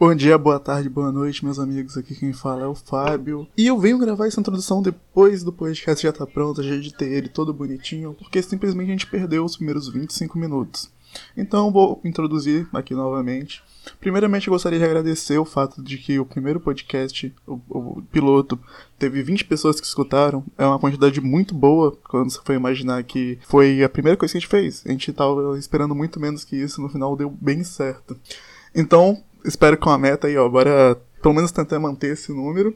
Bom dia, boa tarde, boa noite, meus amigos. Aqui quem fala é o Fábio. E eu venho gravar essa introdução depois do podcast já tá pronto, já editei ele todo bonitinho, porque simplesmente a gente perdeu os primeiros 25 minutos. Então vou introduzir aqui novamente. Primeiramente, eu gostaria de agradecer o fato de que o primeiro podcast, o, o, piloto, teve 20 pessoas que escutaram. É uma quantidade muito boa quando você foi imaginar que foi a primeira coisa que a gente fez. A gente tava esperando muito menos que isso, no final deu bem certo. Então, espero com a meta aí, ó, bora pelo menos tentar manter esse número.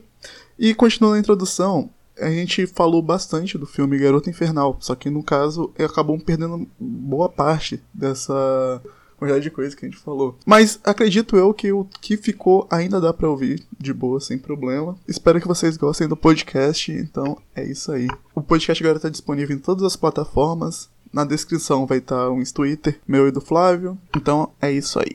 E continuando a introdução, a gente falou bastante do filme Garota Infernal, só que no caso acabou perdendo boa parte dessa quantidade de coisa que a gente falou. Mas acredito eu que o que ficou ainda dá para ouvir de boa, sem problema. Espero que vocês gostem do podcast, então é isso aí. O podcast agora tá disponível em todas as plataformas. Na descrição vai estar tá um Twitter meu e do Flávio. Então é isso aí.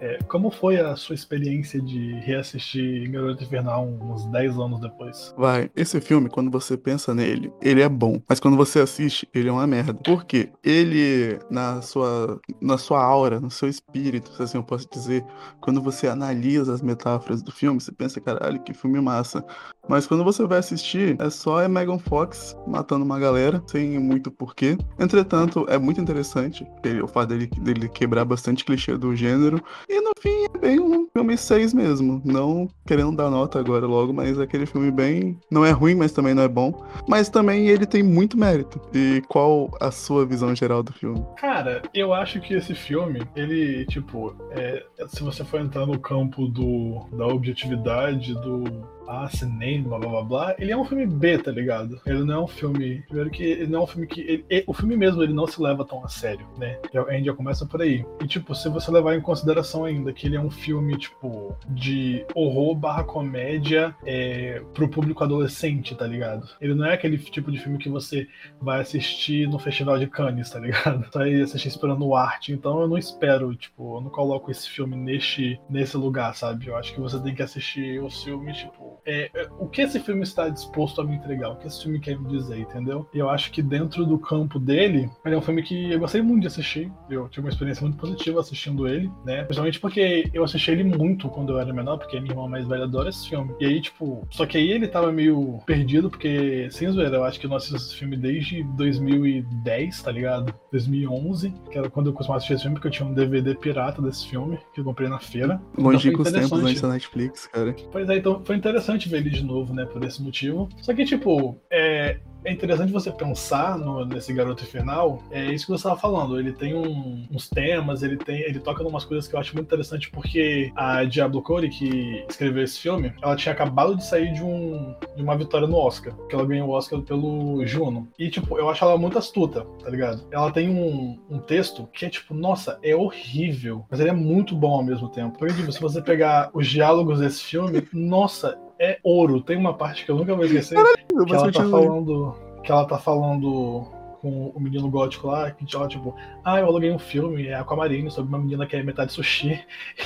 É, como foi a sua experiência de reassistir Garota Infernal uns 10 anos depois? Vai, esse filme, quando você pensa nele, ele é bom. Mas quando você assiste, ele é uma merda. Por quê? Ele, na sua, na sua aura, no seu espírito, se assim eu posso dizer, quando você analisa as metáforas do filme, você pensa, caralho, que filme massa. Mas quando você vai assistir, é só a Megan Fox matando uma galera, sem muito porquê. Entretanto, é muito interessante o fato dele, dele quebrar bastante clichê do gênero. E no fim é bem um filme 6 mesmo. Não querendo dar nota agora logo, mas é aquele filme bem. Não é ruim, mas também não é bom. Mas também ele tem muito mérito. E qual a sua visão geral do filme? Cara, eu acho que esse filme, ele, tipo, é, se você for entrar no campo do, da objetividade, do ah, cinema, blá blá blá, ele é um filme B, tá ligado? Ele não é um filme. Primeiro que ele não é um filme que. Ele, ele, o filme mesmo ele não se leva tão a sério, né? A gente já começa por aí. E, tipo, se você levar em consideração ainda que ele é um filme, tipo, de horror barra comédia é, pro público adolescente, tá ligado? Ele não é aquele tipo de filme que você vai assistir no Festival de Cannes, tá ligado? Tá aí assistir esperando arte. Então eu não espero, tipo, eu não coloco esse filme neste, nesse lugar, sabe? Eu acho que você tem que assistir os filmes, tipo, é, é, o que esse filme está disposto a me entregar, o que esse filme quer me dizer, entendeu? E eu acho que dentro do campo dele, ele é um filme que eu gostei muito de assistir. Eu tive uma experiência muito positiva assistindo ele, né? Principalmente porque eu assisti ele muito quando eu era menor, porque minha irmã mais velha adora esse filme. E aí, tipo, só que aí ele tava meio perdido, porque, sem zoeira, eu acho que eu não assisto esse filme desde 2010, tá ligado? 2011, que era quando eu costumava assistir esse filme, porque eu tinha um DVD pirata desse filme, que eu comprei na feira. Longínquos então tempos antes da Netflix, cara. Pois é, então foi interessante interessante ver ele de novo, né? Por esse motivo. Só que, tipo, é, é interessante você pensar no, nesse garoto final. É isso que você estava falando. Ele tem um, uns temas, ele tem, ele toca em umas coisas que eu acho muito interessante porque a Diablo Cody que escreveu esse filme, ela tinha acabado de sair de, um, de uma vitória no Oscar, que ela ganhou o Oscar pelo Juno. E tipo, eu acho ela muito astuta, tá ligado? Ela tem um, um texto que é tipo, nossa, é horrível, mas ele é muito bom ao mesmo tempo. Porque tipo, se você pegar os diálogos desse filme, nossa, é ouro. Tem uma parte que eu nunca vou esquecer. Caralho, que ela tá falando. Que ela tá falando com o menino gótico lá, que ó, tipo, ah, eu aluguei um filme, é Aquamarine, sobre uma menina que é metade sushi.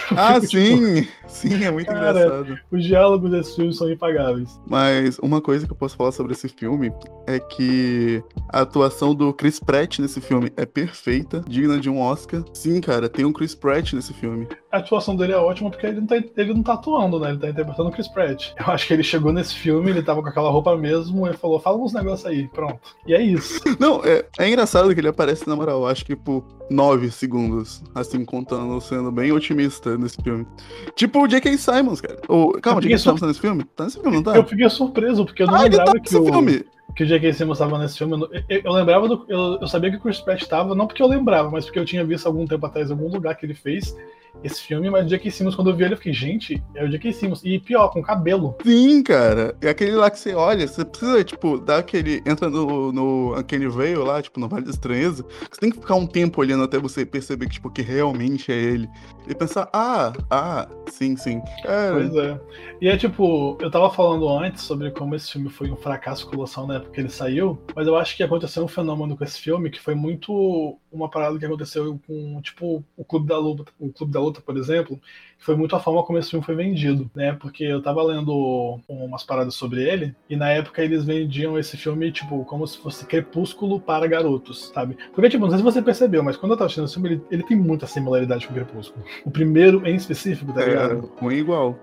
Ah, fico, sim! Tipo, sim, é muito cara, engraçado. Os diálogos desse filme são impagáveis. Mas uma coisa que eu posso falar sobre esse filme é que a atuação do Chris Pratt nesse filme é perfeita, digna de um Oscar. Sim, cara, tem um Chris Pratt nesse filme. A atuação dele é ótima porque ele não tá, ele não tá atuando, né? Ele tá interpretando o Chris Pratt. Eu acho que ele chegou nesse filme, ele tava com aquela roupa mesmo e falou: fala uns negócios aí, pronto. E é isso. Não, é, é engraçado que ele aparece, na moral, acho que por 9 segundos, assim, contando, sendo bem otimista nesse filme. Tipo o J.K. Simons, cara. Ou, calma, o J.K. Simons tá nesse filme? Tá nesse filme, não tá? Eu fiquei surpreso, porque eu não ah, lembrava tá que o... filme que o J.K. Simmons estava nesse filme. Eu, eu, eu lembrava do. Eu, eu, sabia que o Chris Pratt estava, não porque eu lembrava, mas porque eu tinha visto algum tempo atrás algum lugar que ele fez esse filme, mas o J.K. Simmons, quando eu vi ele, eu fiquei, gente, é o J.K. Simmons. E pior, com cabelo. Sim, cara. É aquele lá que você olha, você precisa, tipo, dar aquele. Entra no, no aquele veio lá, tipo, no Vale da Estranheza. Você tem que ficar um tempo olhando até você perceber que, tipo, que realmente é ele. E pensar, ah, ah, sim, sim. É... Pois é. E é tipo, eu tava falando antes sobre como esse filme foi um fracasso colossal na época que ele saiu, mas eu acho que aconteceu um fenômeno com esse filme que foi muito uma parada que aconteceu com, tipo, o Clube da Luta, o Clube da Luta, por exemplo, que foi muito a forma como esse filme foi vendido, né? Porque eu tava lendo umas paradas sobre ele, e na época eles vendiam esse filme, tipo, como se fosse Crepúsculo para garotos, sabe? Porque, tipo, não sei se você percebeu, mas quando eu tava assistindo esse filme, ele, ele tem muita similaridade com o Crepúsculo. O primeiro em específico, tá ligado? É, ruim igual.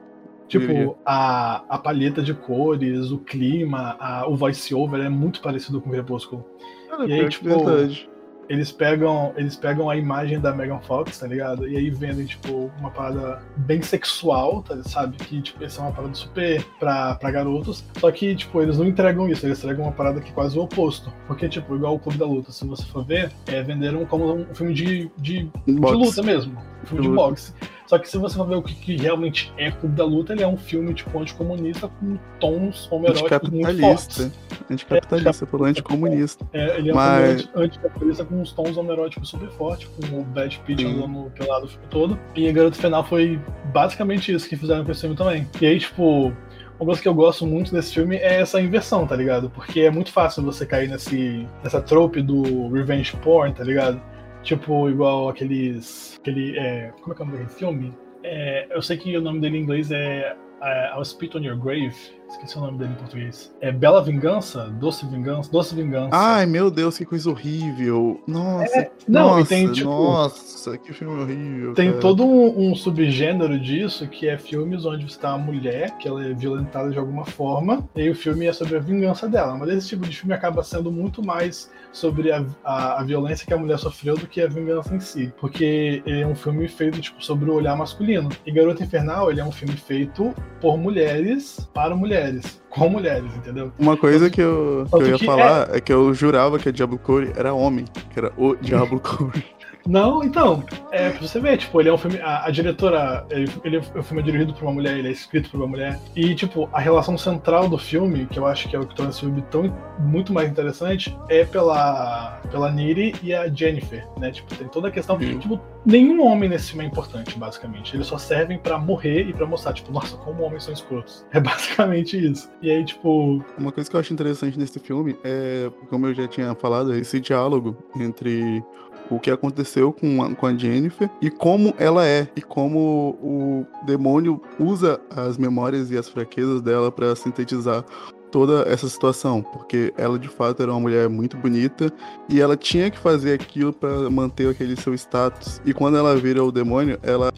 Tipo, a, a palheta de cores, o clima, a, o voice-over é muito parecido com o Crepúsculo. Ah, e aí, tipo, verdade eles pegam, eles pegam a imagem da Megan Fox, tá ligado? E aí vendem, tipo, uma parada bem sexual, tá, sabe? Que, tipo, essa é uma parada super pra, pra garotos. Só que, tipo, eles não entregam isso, eles entregam uma parada que é quase o oposto. Porque, tipo, igual o Clube da Luta, se você for ver, é, venderam como um filme de, de, de luta mesmo. Um filme de, de boxe. Só que se você for ver o que, que, realmente é Clube da Luta, ele é um filme tipo anticomunista com tons homoeróticos muito fortes. Anticapitalista, é, pelo anticomunista. É, ele é um Mas... filme anticapitalista com uns tons homoeróticos super fortes, com o Brad Pitt andando pelado o filme todo. E a Garota Final foi basicamente isso que fizeram com esse filme também. E aí, tipo, uma coisa que eu gosto muito desse filme é essa inversão, tá ligado? Porque é muito fácil você cair nesse, nessa trope do revenge porn, tá ligado? Tipo, igual aqueles. Aquele. É, como é que é o nome daquele filme? É, eu sei que o nome dele em inglês é uh, I'll Spit on Your Grave. Esqueci o nome dele em português. É Bela Vingança? Doce Vingança? Doce Vingança. Ai, meu Deus, que coisa horrível. Nossa. É, não, nossa, tem, tipo, nossa, que filme horrível. Tem cara. todo um, um, subgênero disso, que é filmes onde você tá uma mulher, que ela é violentada de alguma forma, e o filme é sobre a vingança dela. Mas esse tipo de filme acaba sendo muito mais sobre a, a, a violência que a mulher sofreu do que a vingança em si. Porque é um filme feito, tipo, sobre o olhar masculino. E Garota Infernal, ele é um filme feito por mulheres para mulheres. Com mulheres, entendeu? Uma coisa que eu, que eu ia que falar é... é... que eu jurava que a Diablo Cody era homem, que era o Diablo Cody. Não, então, é pra você ver, tipo, ele é um filme. A, a diretora, ele, ele, o filme é dirigido por uma mulher, ele é escrito por uma mulher. E, tipo, a relação central do filme, que eu acho que é o que torna esse filme tão muito mais interessante, é pela, pela Niri e a Jennifer, né? Tipo, tem toda a questão. Sim. Tipo, nenhum homem nesse filme é importante, basicamente. Eles só servem para morrer e para mostrar, tipo, nossa, como homens são escrotos. É basicamente isso. E aí, tipo. Uma coisa que eu acho interessante nesse filme é, como eu já tinha falado, esse diálogo entre o que aconteceu com a, com a Jennifer e como ela é e como o demônio usa as memórias e as fraquezas dela para sintetizar toda essa situação, porque ela de fato era uma mulher muito bonita e ela tinha que fazer aquilo para manter aquele seu status. E quando ela vira o demônio, ela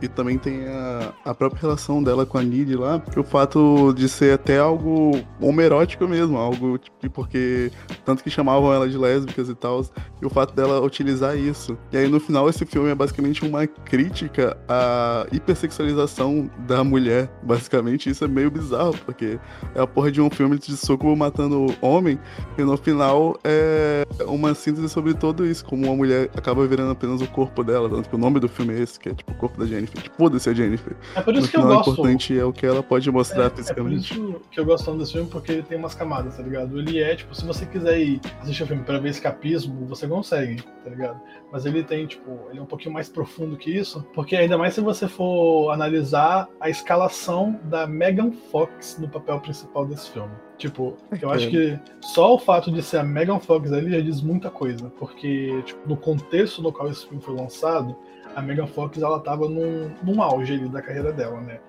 e também tem a, a própria relação dela com a Nid lá, o fato de ser até algo homerótico mesmo, algo tipo, porque tanto que chamavam ela de lésbicas e tal, e o fato dela utilizar isso. E aí no final esse filme é basicamente uma crítica à hipersexualização da mulher, basicamente isso é meio bizarro, porque é a porra de um um filme de soco matando homem, e no final é uma síntese sobre tudo isso, como uma mulher acaba virando apenas o corpo dela, tanto que o nome do filme é esse, que é tipo o corpo da Jennifer, tipo, foda-se a Jennifer. É por isso no que final, eu gosto. O importante é o que ela pode mostrar é, fisicamente. É por isso que eu gosto tanto desse filme, porque ele tem umas camadas, tá ligado? Ele é, tipo, se você quiser ir assistir o filme pra ver escapismo, você consegue, tá ligado? Mas ele tem, tipo, ele é um pouquinho mais profundo que isso, porque ainda mais se você for analisar a escalação da Megan Fox no papel principal desse filme. Tipo, eu acho que só o fato de ser a Megan Fox ali já diz muita coisa, porque tipo, no contexto no qual esse filme foi lançado, a Megan Fox ela tava num, num auge ali da carreira dela, né?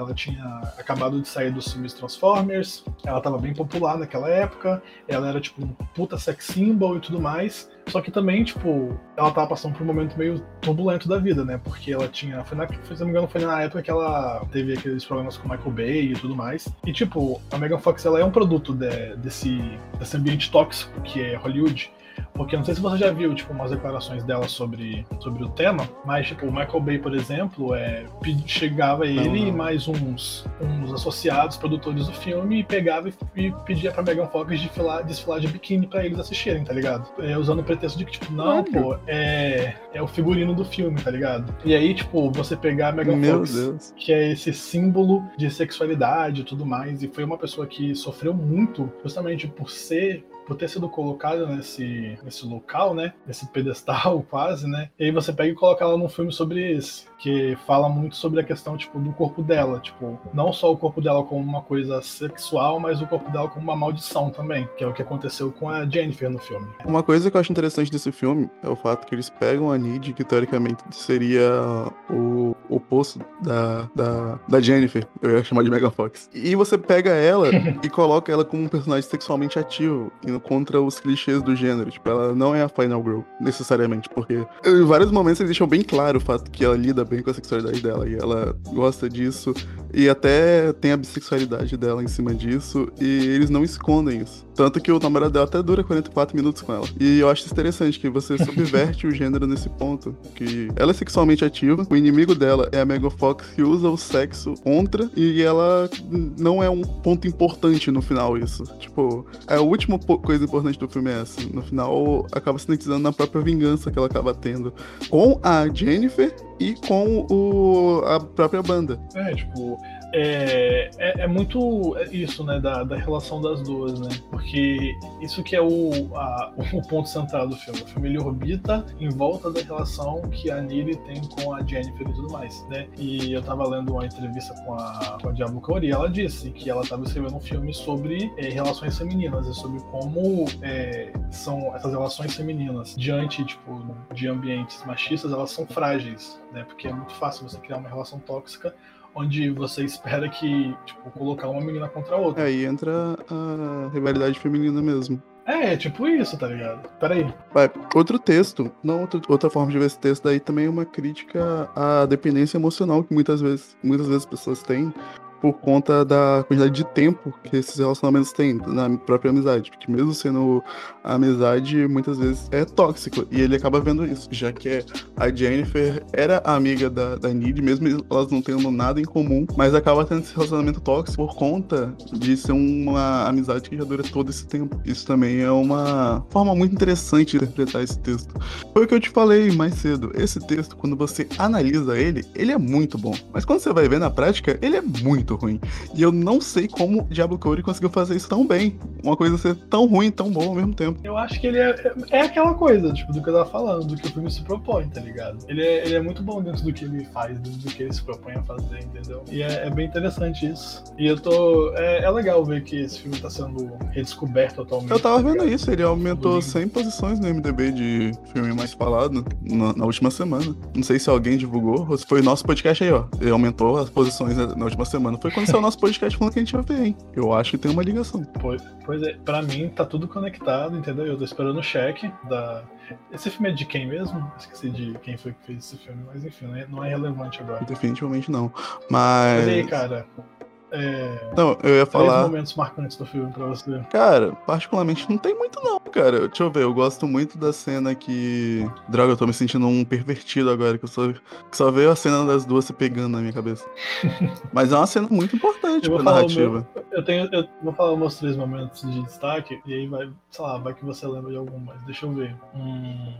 Ela tinha acabado de sair dos filmes Transformers, ela estava bem popular naquela época, ela era tipo um puta sex symbol e tudo mais. Só que também, tipo, ela tava passando por um momento meio turbulento da vida, né? Porque ela tinha. Foi na, se não me engano, foi na época que ela teve aqueles problemas com Michael Bay e tudo mais. E, tipo, a Megan Fox ela é um produto de, desse, desse ambiente tóxico que é Hollywood. Porque não sei se você já viu, tipo, umas declarações dela sobre, sobre o tema, mas, tipo, o Michael Bay, por exemplo, é, chegava ele não, não. e mais uns, uns associados, produtores do filme, e pegava e, e pedia pra Megan Fox desfilar, desfilar de biquíni pra eles assistirem, tá ligado? É, usando o pretexto de que, tipo, não, pô, é, é o figurino do filme, tá ligado? E aí, tipo, você pegar a Megan Meu Fox, Deus. que é esse símbolo de sexualidade e tudo mais, e foi uma pessoa que sofreu muito justamente por ser por ter sido colocada nesse, nesse local, né? Nesse pedestal quase, né? E aí você pega e coloca ela num filme sobre esse que fala muito sobre a questão tipo do corpo dela, tipo, não só o corpo dela como uma coisa sexual, mas o corpo dela como uma maldição também, que é o que aconteceu com a Jennifer no filme. Uma coisa que eu acho interessante desse filme é o fato que eles pegam a Nid, que teoricamente seria o oposto da, da, da Jennifer, eu ia chamar de Megan Fox. E você pega ela e coloca ela como um personagem sexualmente ativo, contra os clichês do gênero. Tipo, ela não é a Final Girl, necessariamente, porque em vários momentos eles deixam bem claro o fato que ela lida bem com a sexualidade dela e ela gosta disso e até tem a bissexualidade dela em cima disso e eles não escondem isso. Tanto que o namorado dela até dura 44 minutos com ela. E eu acho interessante que você subverte o gênero nesse ponto, que ela é sexualmente ativa, o inimigo dela é a Megan Fox que usa o sexo contra e ela não é um ponto importante no final isso. Tipo, é a última coisa importante do filme é essa. No final acaba sintetizando na própria vingança que ela acaba tendo com a Jennifer e com o, a própria banda. É, tipo, é, é, é, muito isso, né, da, da relação das duas, né? Porque isso que é o, a, o ponto central do filme. O filme ele orbita em volta da relação que a Nili tem com a Jennifer e tudo mais, né? E eu tava lendo uma entrevista com a, com a Diablo e ela disse que ela tava escrevendo um filme sobre é, relações femininas e sobre como é, são essas relações femininas diante, tipo, de ambientes machistas, elas são frágeis, né? Porque é muito fácil você criar uma relação tóxica onde você espera que, tipo, colocar uma menina contra a outra. Aí entra a rivalidade feminina mesmo. É, tipo isso, tá ligado? Peraí. Vai, outro texto, não outro, outra forma de ver esse texto daí também é uma crítica à dependência emocional que muitas vezes, muitas vezes as pessoas têm por conta da quantidade de tempo que esses relacionamentos têm na própria amizade. Porque mesmo sendo amizade, muitas vezes é tóxico. E ele acaba vendo isso, já que a Jennifer era amiga da, da Nid, mesmo elas não tendo nada em comum, mas acaba tendo esse relacionamento tóxico por conta de ser uma amizade que já dura todo esse tempo. Isso também é uma forma muito interessante de interpretar esse texto. Foi o que eu te falei mais cedo. Esse texto, quando você analisa ele, ele é muito bom. Mas quando você vai ver na prática, ele é muito muito ruim. E eu não sei como Diablo Cody conseguiu fazer isso tão bem. Uma coisa ser tão ruim e tão boa ao mesmo tempo. Eu acho que ele é, é aquela coisa, tipo, do que eu tava falando, do que o filme se propõe, tá ligado? Ele é, ele é muito bom dentro do que ele faz, dentro do que ele se propõe a fazer, entendeu? E é, é bem interessante isso. E eu tô. É, é, legal ver que esse filme tá sendo redescoberto atualmente. Eu tava tá vendo isso, ele aumentou 100 posições no MDB de filme mais falado na, na, última semana. Não sei se alguém divulgou, ou se foi o nosso podcast aí, ó. Ele aumentou as posições na última semana foi quando saiu o nosso podcast falando que a gente vai ver, hein? Eu acho que tem uma ligação. Pois, pois é, pra mim tá tudo conectado, entendeu? Eu tô esperando o cheque da. Esse filme é de quem mesmo? Esqueci de quem foi que fez esse filme, mas enfim, não é, não é relevante agora. Definitivamente não. Mas. Mas aí, cara, é, não, eu ia falar. Momentos marcantes do filme pra você. Cara, particularmente não tem muito, não, cara. Deixa eu ver, eu gosto muito da cena que. Droga, eu tô me sentindo um pervertido agora, que, eu só, que só veio a cena das duas se pegando na minha cabeça. Mas é uma cena muito importante pra narrativa. Meu, eu, tenho, eu vou falar meus três momentos de destaque, e aí vai, sei lá, vai que você lembra de algum, mas deixa eu ver. Hum.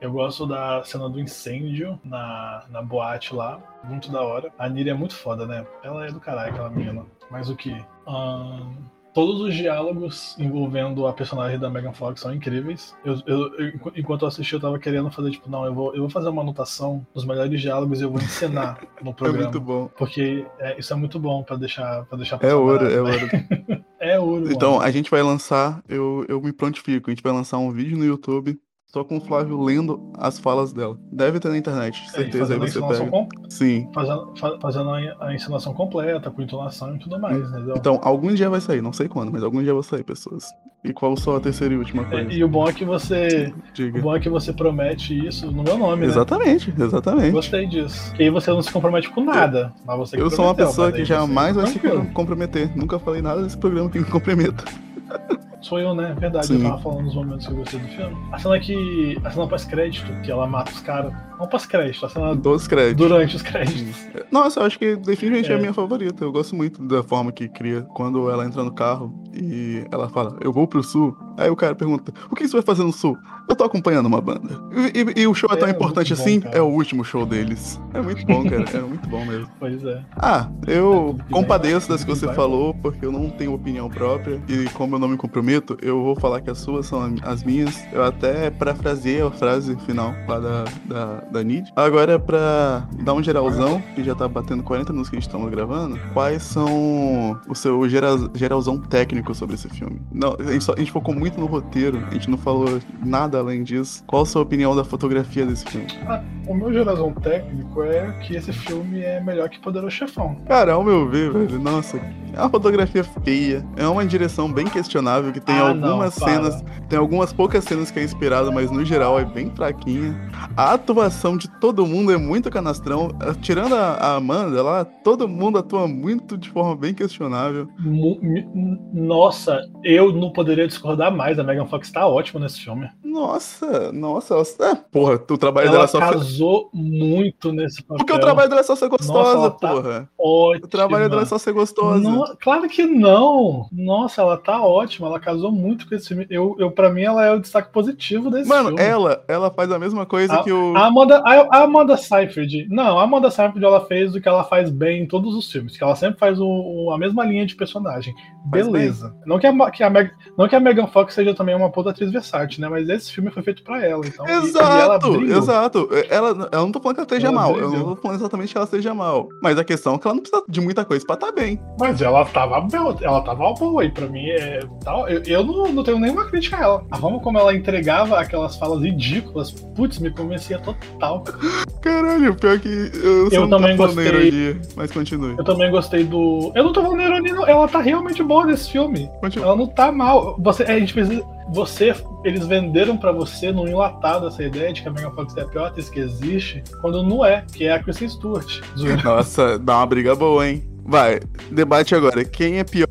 Eu gosto da cena do incêndio na, na boate lá. Muito da hora. A Niri é muito foda, né? Ela é do caralho, aquela menina. Mas o que? Um, todos os diálogos envolvendo a personagem da Megan Fox são incríveis. Eu, eu, eu, enquanto eu assisti, eu tava querendo fazer, tipo, não, eu vou, eu vou fazer uma anotação dos melhores diálogos e eu vou ensinar no programa. É muito bom. Porque é, isso é muito bom pra deixar, pra deixar É ouro, é ouro. é ouro. Então, mano. a gente vai lançar, eu, eu me prontifico, a gente vai lançar um vídeo no YouTube só com o Flávio lendo as falas dela. Deve ter na internet, é, certeza aí você pega. Com... Sim. Fazendo, fazendo a encenação completa, com entonação e tudo mais, entendeu? Então, algum dia vai sair, não sei quando, mas algum dia vai sair, pessoas. E qual só a terceira e última é, coisa? É, e o bom é que você. Diga. O bom é que você promete isso no meu nome, Exatamente, né? exatamente. Gostei disso. E aí você não se compromete com nada. Mas você Eu sou uma pessoa que jamais vai se comprometer. Nunca falei nada desse programa que me comprometa. Sou eu, né? Verdade, Sim. eu tava falando nos momentos que eu gostei do filme. A cena que. A cena pós-crédito, que ela mata os caras Não pós-crédito, a cena Dos créditos. durante os créditos. Nossa, eu acho que definitivamente é. É. a minha favorita. Eu gosto muito da forma que cria quando ela entra no carro e ela fala, eu vou pro sul. Aí o cara pergunta, o que você vai fazer no sul? Eu tô acompanhando uma banda. E, e- e o show é tão É, importante muito bom, assim, cara. é o último show deles. É muito bom, cara. É muito bom mesmo. Pois é. Ah, É, eu que compadeço das que você falou, porque eu não tenho opinião própria. E como eu não me comprometo, eu vou falar que as suas são as minhas. Eu até parafraseei a frase final lá da, da, da Nid. Agora, pra dar um geralzão, que já tá batendo 40 minutos que a gente estamos gravando, quais são o seu gera- geralzão técnico sobre esse filme? Não, a gente, só- a gente focou muito no roteiro, a gente não falou nada além disso. Qual a sua opinião da fotografia desse filme? O meu gerasão técnico é que esse filme é melhor que Poderoso Chefão. Cara, ao meu ver, velho, nossa, é uma fotografia feia, é uma direção bem questionável, que tem Ah, algumas não, cenas, tem algumas poucas cenas que é inspirado, mas no geral é bem fraquinha. A atuação de todo mundo é muito canastrão, tirando a, a Amanda lá, todo mundo atua muito de forma bem questionável. Nossa, eu não poderia discordar mais. A Megan Fox tá ótima nesse filme. Nossa, nossa, ela, é, porra, o trabalho Ela dela só foi... casou muito nesse papel. Porque o trabalho dela é só ser gostosa, Nossa, ela tá porra. ótima. O trabalho dela é só ser gostosa. No- Claro que não. Nossa, ela tá ótima. Ela casou muito com esse filme. Eu, eu, pra mim, ela é o destaque positivo desse Mano, filme. ela, ela faz a mesma coisa que o... A Amanda, a, a Amanda Seyfried. Não, a Amanda Seyfried ela fez o que ela faz bem em todos os filmes. Que ela sempre faz o- a mesma linha de personagem. Faz Beleza. Não que, a, que a Meg- não que a Megan Fox seja também uma puta atriz versátil, né? Mas esse filme foi feito pra ela. Então, e- e ela Exato, exato. Ela, eu não tô falando que ela esteja Ela mal. Eu brilhou. não tô falando exatamente que ela esteja mal. Mas a questão é que ela não precisa de muita coisa pra estar bem. Mas ela tava ela tava boa e pra mim é tal. Eu, eu não, não tenho nenhuma crítica a ela. A forma como ela entregava aquelas falas ridículas, putz, me convencia total. Caralho, pior que eu, Eu sou também gostei. ali. Mas continue. Eu também gostei do. Eu não tô falando ironia, não. ela tá realmente boa nesse filme. continue. Ela não tá mal. Você, a gente precisa. Você, eles venderam pra você num enlatado essa ideia de que a Megan Fox é a pior atriz que existe, quando não é, que é a Kristen Stewart. Nossa, dá uma briga boa, hein? Vai, debate agora. Quem é pior?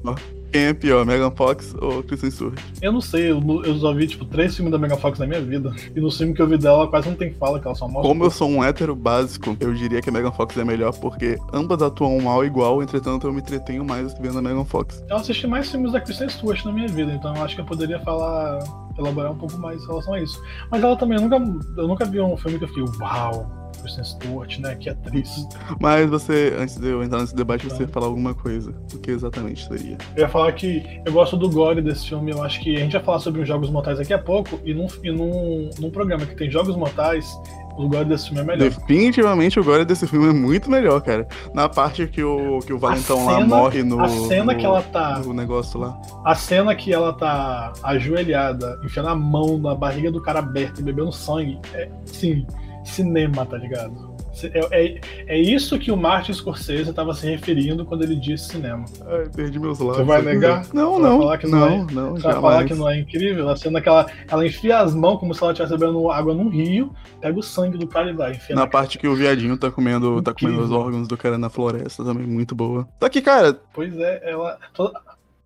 Quem é pior, Megan Fox ou Kristen Stewart? Eu não sei, eu, eu só vi tipo três filmes da Megan Fox na minha vida. E no filme que eu vi dela quase não tem fala, que ela só mostra. Como eu sou um hétero básico, eu diria que a Megan Fox é melhor porque ambas atuam mal igual, entretanto eu me entretenho mais vendo a Megan Fox. Eu assisti mais filmes da Kristen Stewart na minha vida, então eu acho que eu poderia falar, elaborar um pouco mais em relação a isso. Mas ela também, eu nunca, eu nunca vi um filme que eu fiquei, uau, Kristen Stewart, né? Que atriz. Mas você, antes de eu entrar nesse debate, você Tá. falar alguma coisa. O que exatamente seria? Eu ia falar que eu gosto do gore desse filme, eu acho que a gente vai falar sobre os jogos mortais daqui a pouco, e num, e num, num programa que tem jogos mortais, o gore desse filme é melhor. Definitivamente o gore desse filme é muito melhor, cara. Na parte que o, que o Valentão lá cena- morre no. a cena no- que ela tá- No negócio lá. A cena que ela tá ajoelhada, enfiando a mão na barriga do cara aberta e bebendo sangue, é, sim, cinema, tá ligado? É, é, é isso que o Martin Scorsese tava se referindo quando ele disse cinema. Ai, perdi meus lábios. Você vai negar? Não, Você vai não. falar que não não, é? não, vai falar que não é incrível? A cena que ela, ela enfia as mãos como se ela estivesse bebendo água num rio, pega o sangue do cara e vai. Enfia Na na parte que o viadinho tá comendo, tá comendo os órgãos do cara na floresta também, muito boa. Só que, cara, Pois é, ela. toda-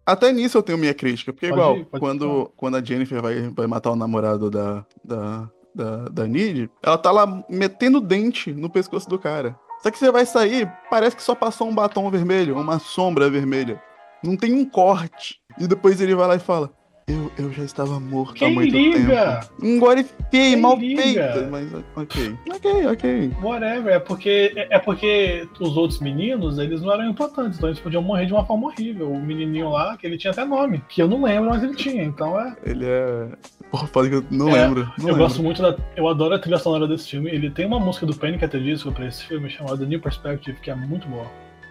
até nisso eu tenho minha crítica. Porque, Pode igual, ir, quando, quando a Jennifer vai, vai matar o namorado da, da, da, da Nid, ela tá lá metendo dente no pescoço do cara. Só que você vai sair, parece que só passou um batom vermelho, uma sombra vermelha. Não tem um corte. E depois ele vai lá e fala: Eu, eu já estava morto há Quem muito liga? tempo. Um gore feio, mal feito. Mas ok. Ok, ok. Whatever, é porque, é porque os outros meninos, eles não eram importantes, então eles podiam morrer de uma forma horrível. O menininho lá, que ele tinha até nome, que eu não lembro, mas ele tinha, então é. Ele é. Porra, foda que eu não É, lembro. Não eu lembro. gosto muito da. Eu adoro a trilha sonora desse filme. Ele tem uma música do Panic! At the Disco pra esse filme chamada New Perspective, que é muito boa.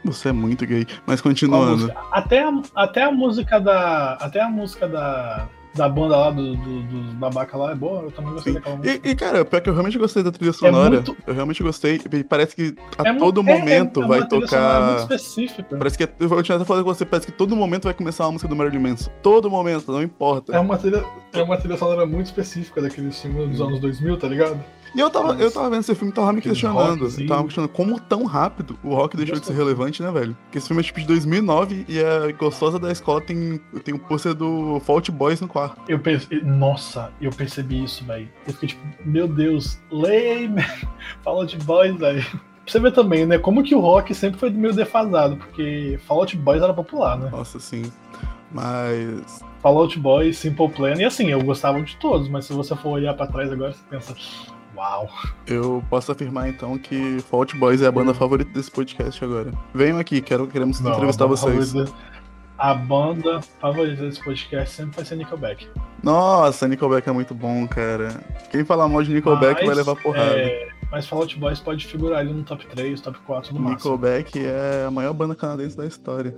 Você é muito gay. Mas continuando. Até, a, até a música da. Até a música da. Da banda lá, do, do, dos babaca lá, é boa. Eu também gostei Sim. daquela música. E, e, cara, pior que eu realmente gostei da trilha sonora. muito- Eu realmente gostei. Parece que a É todo é- momento é, é vai uma trilha sonora muito tocar. específica. Parece que. Eu tinha até falado com você, parece que todo momento vai começar uma música do Marilyn Manson. Todo momento, não importa. É uma, trilha, é uma trilha sonora muito específica daquele filme dos anos 2000, tá ligado? E eu tava, eu tava vendo esse filme e tava me questionando. Tava me questionando como tão rápido o rock deixou de ser relevante, né, velho? Porque esse filme é tipo de 2009 e a gostosa da escola tem, tem um pôster do Fault Boys no quarto. Eu pensei, nossa, eu percebi isso, velho. Eu fiquei tipo, meu Deus, lame, Fall Out Boys, velho. Pra você ver também, né? Como que o rock sempre foi meio defasado, porque Fall Out Boys era popular, né? Nossa, sim. Mas. Fall Out Boys, Simple Plan, e assim, eu gostava de todos, mas se você for olhar pra trás agora, você pensa, uau. Eu posso afirmar então que Fault Boys é a banda favorita desse podcast agora. Venham aqui, quero, queremos Não, entrevistar a vocês. favorita- A banda favorita desse podcast sempre vai ser Nickelback. Nossa, Nickelback é muito bom, cara. Quem falar mal de Nickelback Mas, vai levar porrada. é, mas Fall Out Boys pode figurar ali no top 3, top 4 no máximo. Nickelback é a maior banda canadense da história.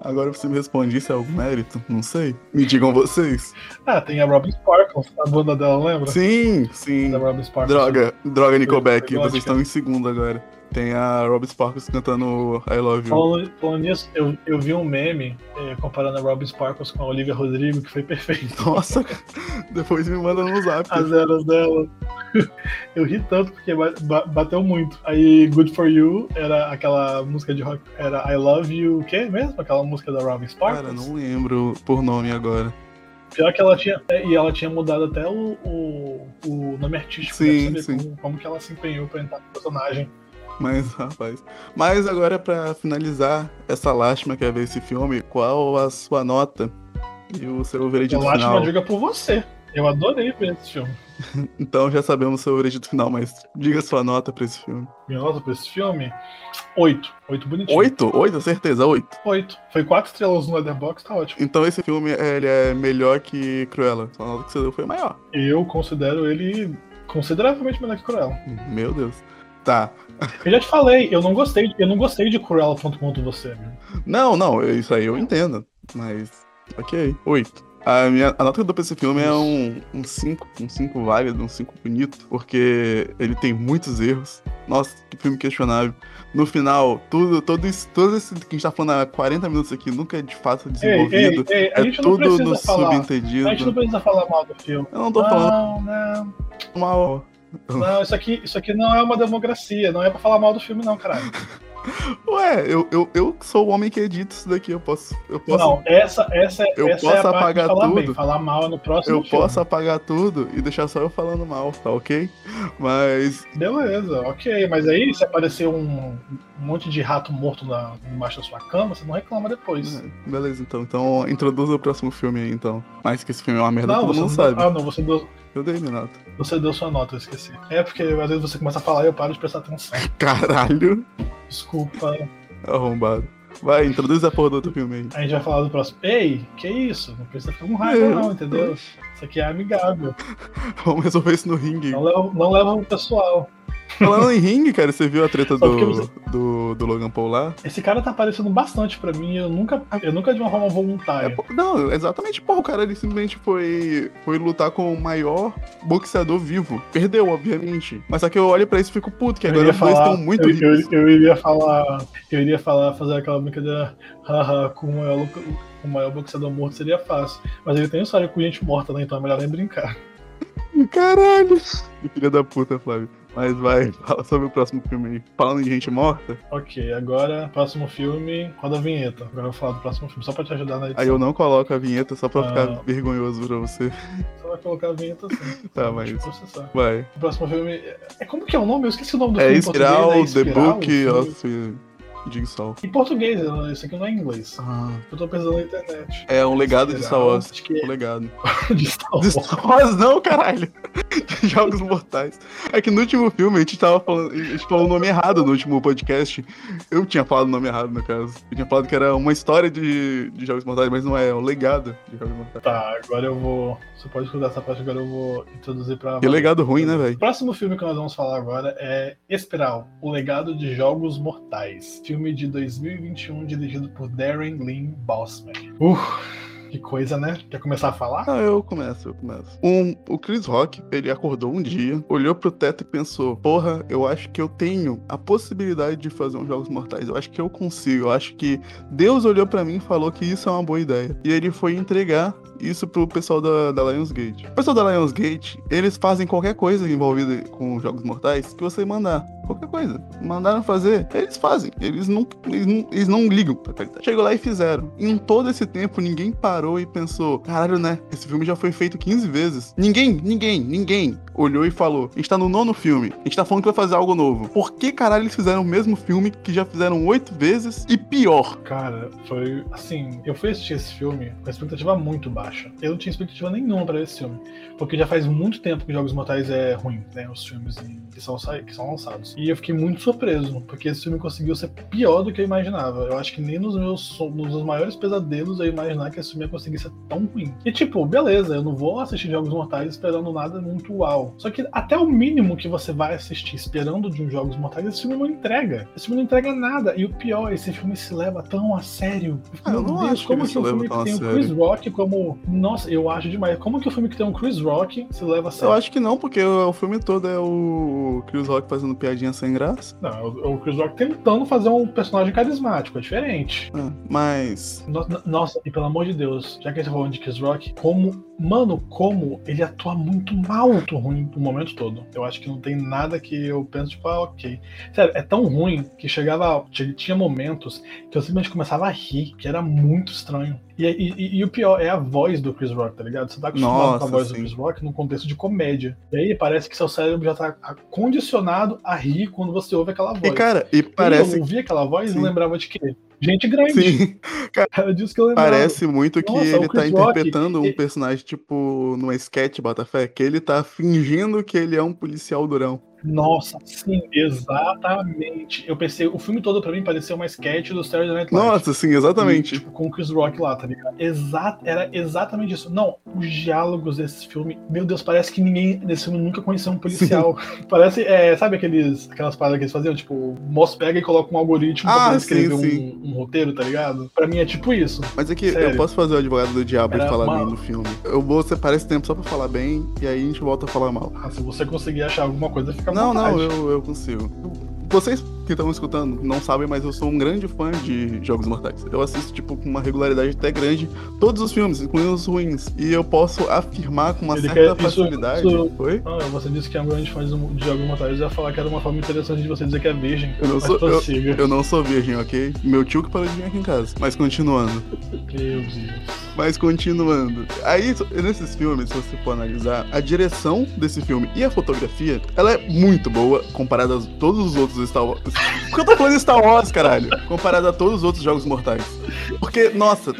Agora você me responde, isso é algum mérito? Não sei. Me digam vocês. Ah, tem a Robin Sparkles, a banda dela, lembra? Sim, sim. Da Robin Sparkles. Droga, droga Nickelback, vocês estão em segundo agora. Tem a Rob Sparks cantando I Love You. Falando, falando nisso, eu, eu vi um meme é, comparando a Robin Sparkles com a Olivia Rodrigo, que foi perfeito. Nossa, depois me manda no zap. As eras dela. Eu ri tanto porque ba- ba- bateu muito. Aí Good For You era aquela música de rock, era I Love You, o quê mesmo? Aquela música da Robin Sparkles. Cara, não lembro por nome agora. Pior que ela tinha. é, E ela tinha mudado até o, o, o nome artístico. Sim, pra saber sim. Como, como que ela se empenhou pra entrar no personagem. Mas, rapaz. Mas agora, pra finalizar essa lástima que é ver esse filme, qual a sua nota e o seu veredito final? uma diga por você. Eu adorei ver esse filme. Então já sabemos o seu veredito final, mas diga sua nota pra esse filme. Minha nota pra esse filme? Oito. Oito bonitinho. Oito? Oito? Certeza, oito. Oito. Foi quatro estrelas no Letterboxd, tá ótimo. Então esse filme ele é melhor que Cruella. A nota que você deu foi maior. Eu considero ele consideravelmente melhor que Cruella. Meu Deus. Tá. Eu já te falei, eu não gostei, eu não gostei de Cruella tanto quanto você, viu? Não, não, isso aí eu entendo. Mas. Ok, oito. A, minha, a nota que eu dou pra esse filme é um 5, um 5 um cinco válido, um 5 bonito, porque ele tem muitos erros. Nossa, que filme questionável. No final, tudo, todo isso, tudo isso que a gente tá falando há 40 minutos aqui nunca é de fato Ei, desenvolvido. ei, ei, a é tudo no falar. A gente não subentendido. precisa falar mal do filme. Eu não tô falando Não, não. mal. Não, isso aqui, isso aqui não é uma democracia, não é pra falar mal do filme, não, caralho. Ué, eu, eu, eu sou o homem que edita isso daqui, eu posso. Eu posso, Não, essa, essa, Eu essa é posso a parte apagar falar bem. tudo. Falar mal é no próximo eu filme. posso apagar tudo e deixar só eu falando mal, tá ok? Mas Beleza, ok. Mas aí, se aparecer um, um monte de rato morto na, embaixo da sua cama, você não reclama depois. É, Beleza, então. Então introduza o próximo filme aí, então. Mais que esse filme é uma merda, Não, todo você mundo não, sabe. Ah, não, você Eu dei minha nota. você deu sua nota, eu esqueci. É porque às vezes você começa a falar e eu paro de prestar atenção. Caralho, Desculpa. arrombado. Vai, introduz a porra do outro filme aí. A gente vai falar do próximo. Ei, que isso? Não precisa ficar com raiva, não, entendeu? Isso aqui é amigável. Vamos resolver isso no ringue. Não leva, não leva o pessoal. Falando em ringue, cara, você viu a treta do, do, do Logan Paul lá? Esse cara tá aparecendo bastante pra mim. Eu nunca, eu nunca de uma forma É, voluntária. pô, não, exatamente, porra, o cara ele simplesmente foi, foi lutar com o maior boxeador vivo. Perdeu, obviamente. Mas só que eu olho pra isso e fico puto, que Eu agora os dois estão muito eu, ricos. eu, eu iria falar, eu iria falar, fazer aquela brincadeira, haha, com o com o maior boxeador morto seria fácil. Mas ele tem história com gente morta, né? Então é melhor nem brincar. Caralho! Filha da puta, Flávio. Mas vai, fala sobre o próximo filme aí. Falando em gente morta, Ok, agora, próximo filme, roda a vinheta. Agora eu vou falar do próximo filme, só pra te ajudar na edição. aí eu não coloco a vinheta só pra Ah. ficar vergonhoso pra você. Você vai colocar a vinheta assim. Tá, mas-. Vai. O próximo filme. É, é como que é o nome? Eu esqueci o nome do É filme. Espiral, The é Espiral, Book filme- of Jigsaw. Em português, isso aqui não é em inglês. Ah, Eu tô pensando na internet. é um legado de Star Wars. Acho que Um legado. é de Star De Wars. Star Wars não, caralho. Jogos Mortais. É que no último filme a gente tava falando. A gente falou o nome errado no último podcast. Eu tinha falado o nome errado, no caso. Eu tinha falado que era uma história de, de Jogos Mortais, mas não é, é um legado de Jogos Mortais. Tá, agora eu vou. Você pode escutar essa parte, agora eu vou introduzir pra. Que legado ruim, né, O velho? próximo filme que nós vamos falar agora é Espiral, O Legado de Jogos Mortais. Filme de 2021, dirigido por Darren Lynn Bousman. Uh, que coisa, né? Quer começar a falar? Ah, eu começo, eu começo. Um, o Chris Rock, ele acordou um dia, olhou pro teto e pensou: Porra, eu acho que eu tenho a possibilidade de fazer uns Jogos Mortais. Eu acho que eu consigo. Eu acho que Deus olhou para mim e falou que isso é uma boa ideia. E ele foi entregar isso pro pessoal da, da Lionsgate. O pessoal da Lionsgate, eles fazem qualquer coisa envolvida com Jogos Mortais que você mandar. Qualquer coisa. Mandaram fazer, eles fazem. Eles não, eles não, eles não ligam pra qualidade. Chegou lá e fizeram. Em todo esse tempo, ninguém parou e pensou: caralho, né? Esse filme já foi feito 15 vezes. Ninguém, ninguém, ninguém olhou e falou: a gente tá no nono filme. A gente tá falando que vai fazer algo novo. Por que caralho eles fizeram o mesmo filme que já fizeram oito vezes e pior? Cara, foi assim. Eu fui assistir esse filme com a expectativa muito baixa. Eu não tinha expectativa nenhuma para esse filme. Porque já faz muito tempo que Jogos Mortais é ruim, né? Os filmes que são, que são lançados. E eu fiquei muito surpreso, porque esse filme conseguiu ser pior do que eu imaginava. Eu acho que nem nos meus, nos meus maiores pesadelos eu ia imaginar que esse filme ia conseguir ser tão ruim. E tipo, beleza, eu não vou assistir Jogos Mortais esperando nada muito uau. Só que até o mínimo que você vai assistir esperando de um Jogos Mortais, esse filme não entrega. Esse filme não entrega nada. E o pior, esse filme se leva tão a sério. Ah, eu não Deus, acho como que, que o filme que tem o Chris Rock como. Nossa, eu acho demais. Como que o filme que tem um Chris Rock se leva a sério? Eu acho que não, porque o filme todo é o Chris Rock fazendo piadinha sem graça. Não, o Chris Rock tentando fazer um personagem carismático, é diferente. É, mas. nossa, e pelo amor de Deus, já que você falou de Chris Rock, como. Mano, como ele atua muito mal, muito ruim o momento todo. Eu acho que não tem nada que eu penso, tipo, ah, ok. Sério, é tão ruim que chegava. Tinha momentos que eu simplesmente começava a rir, que era muito estranho. E, e, e, o pior é a voz do Chris Rock, tá ligado? Você tá acostumado Nossa, com a voz sim. do Chris Rock num contexto de comédia. E aí parece que seu cérebro já tá condicionado a rir quando você ouve aquela voz. E cara, e parece. Eu ouvia aquela voz sim. e lembrava de quê? Gente grande. Sim. Cara, disso que eu lembrava. Parece muito que Nossa, ele tá interpretando Rock, um personagem, tipo, numa sketch, Botafé, que ele tá fingindo que ele é um policial durão. Nossa, sim, exatamente. Eu pensei, o filme todo pra mim pareceu uma sketch do Saturday Night Live. Nossa, sim, exatamente. E, tipo, com o Chris Rock lá, tá ligado? Exato, era exatamente isso. Não, os diálogos desse filme, meu Deus, parece que ninguém nesse filme nunca conheceu um policial. parece, é, sabe aqueles, aquelas paradas que eles faziam? Tipo, o Moss pega e coloca um algoritmo ah, pra escrever sim, um, um, roteiro, tá ligado? Pra mim é tipo isso. Mas é que Sério. eu posso fazer o advogado do diabo era falar uma... bem do filme. Eu vou separar esse tempo só pra falar bem e aí a gente volta a falar mal. Ah, se você conseguir achar alguma coisa, fica Não, não, eu, eu consigo. Vocês que estão escutando não sabem, mas eu sou um grande fã de Jogos Mortais. Eu assisto, tipo, com uma regularidade até grande todos os filmes, incluindo os ruins. E eu posso afirmar com uma Ele certa quer, facilidade. Isso, Oi? Ah, você disse que é um grande fã de Jogos Mortais. Eu ia falar que era uma forma interessante de você dizer que é virgem. Eu não, sou, eu, eu, não sou virgem, ok? Meu tio que parou de vir aqui em casa. Mas continuando. Meu Deus. Mas continuando. Aí, nesses filmes, se você for analisar, a direção desse filme e a fotografia, ela é muito boa comparada a todos os outros Star Wars. Porque eu tô falando Star Wars, caralho. Comparado a todos os outros jogos mortais. Porque, nossa,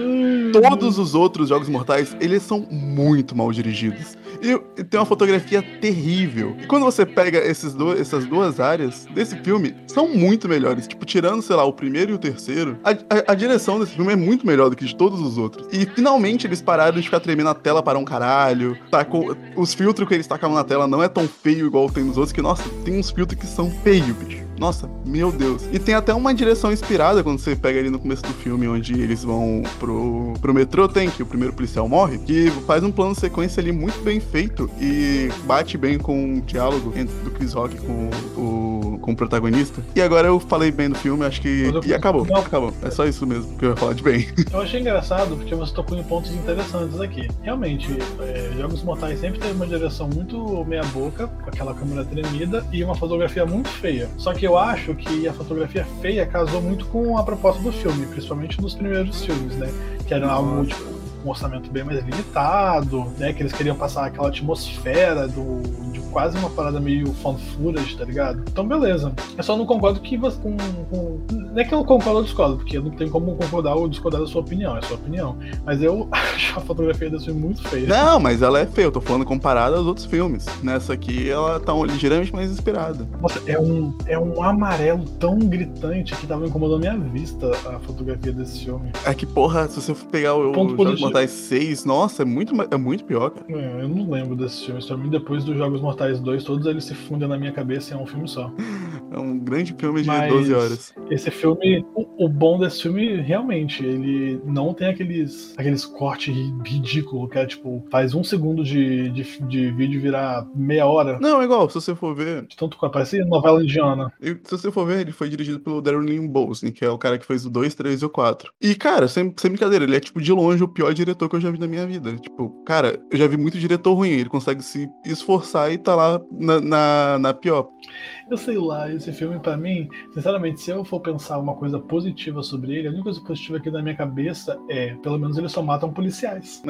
todos os outros jogos mortais, eles são muito mal dirigidos. E, tem uma fotografia terrível. E quando você pega esses do, essas duas áreas desse filme, são muito melhores. Tipo, tirando, sei lá, o primeiro e o terceiro, a, a, a direção desse filme é muito melhor do que de todos os outros. E finalmente eles pararam de ficar tremendo a tela para um caralho. Tacou, os filtros que eles tacavam na tela não é tão feio igual tem nos outros, que, nossa, tem uns filtros que são feios, bicho. Nossa, meu Deus. E tem até uma direção inspirada quando você pega ali no começo do filme, onde eles vão pro, pro metrô, tem que o primeiro policial morre, que faz um plano sequência ali muito bem feito e bate bem com o diálogo entre do Chris Rock com o, com o protagonista. E agora eu falei bem do filme, acho que. E acabou, não. acabou. É só isso mesmo que eu ia falar de bem. Eu achei engraçado porque você tocou em pontos interessantes aqui. Realmente, é, Jogos Mortais sempre teve uma direção muito meia-boca, com aquela câmera tremida e uma fotografia muito feia. Só que eu acho que a fotografia feia casou muito com a proposta do filme, principalmente nos primeiros filmes, né? Que era algo tipo um orçamento bem mais limitado, né? Que eles queriam passar aquela atmosfera do, de quase uma parada meio footage, tá ligado? Então, beleza. Eu só não concordo que você. Com, com, não é que eu concordo ou discordo, porque não tenho como concordar ou discordar da sua opinião, é sua opinião. Mas eu acho a fotografia desse filme muito feia. Não, mas ela é feia, eu tô falando comparada aos outros filmes. Nessa aqui, ela tá ligeiramente mais inspirada. Nossa, é um, é um amarelo tão gritante que tava incomodando minha vista a fotografia desse filme. É que, porra, se você for pegar o, Ponto o Mortais 6, nossa, é muito, é muito pior, cara. É, eu não lembro desses filmes. Pra mim, depois dos Jogos Mortais 2, todos eles se fundem na minha cabeça e é um filme só. É um grande filme de Mas 12 horas. Esse filme, o, o bom desse filme, realmente, ele não tem aqueles, aqueles cortes ri- ridículos, que é tipo, faz um segundo de, de, de vídeo virar meia hora. Não, é igual, se você for ver. De tanto parece novela indiana. e Se você for ver, ele foi dirigido pelo Darren Bowles, que é o cara que fez o 2, 3 e o 4. E, cara, sem, sem brincadeira, ele é, tipo, de longe o pior diretor que eu já vi na minha vida. Tipo, cara, eu já vi muito diretor ruim. Ele consegue se esforçar e tá lá na, na, na pior. Eu sei lá, esse filme pra mim, sinceramente, se eu for pensar uma coisa positiva sobre ele, a única coisa positiva aqui na minha cabeça é, pelo menos eles só matam policiais.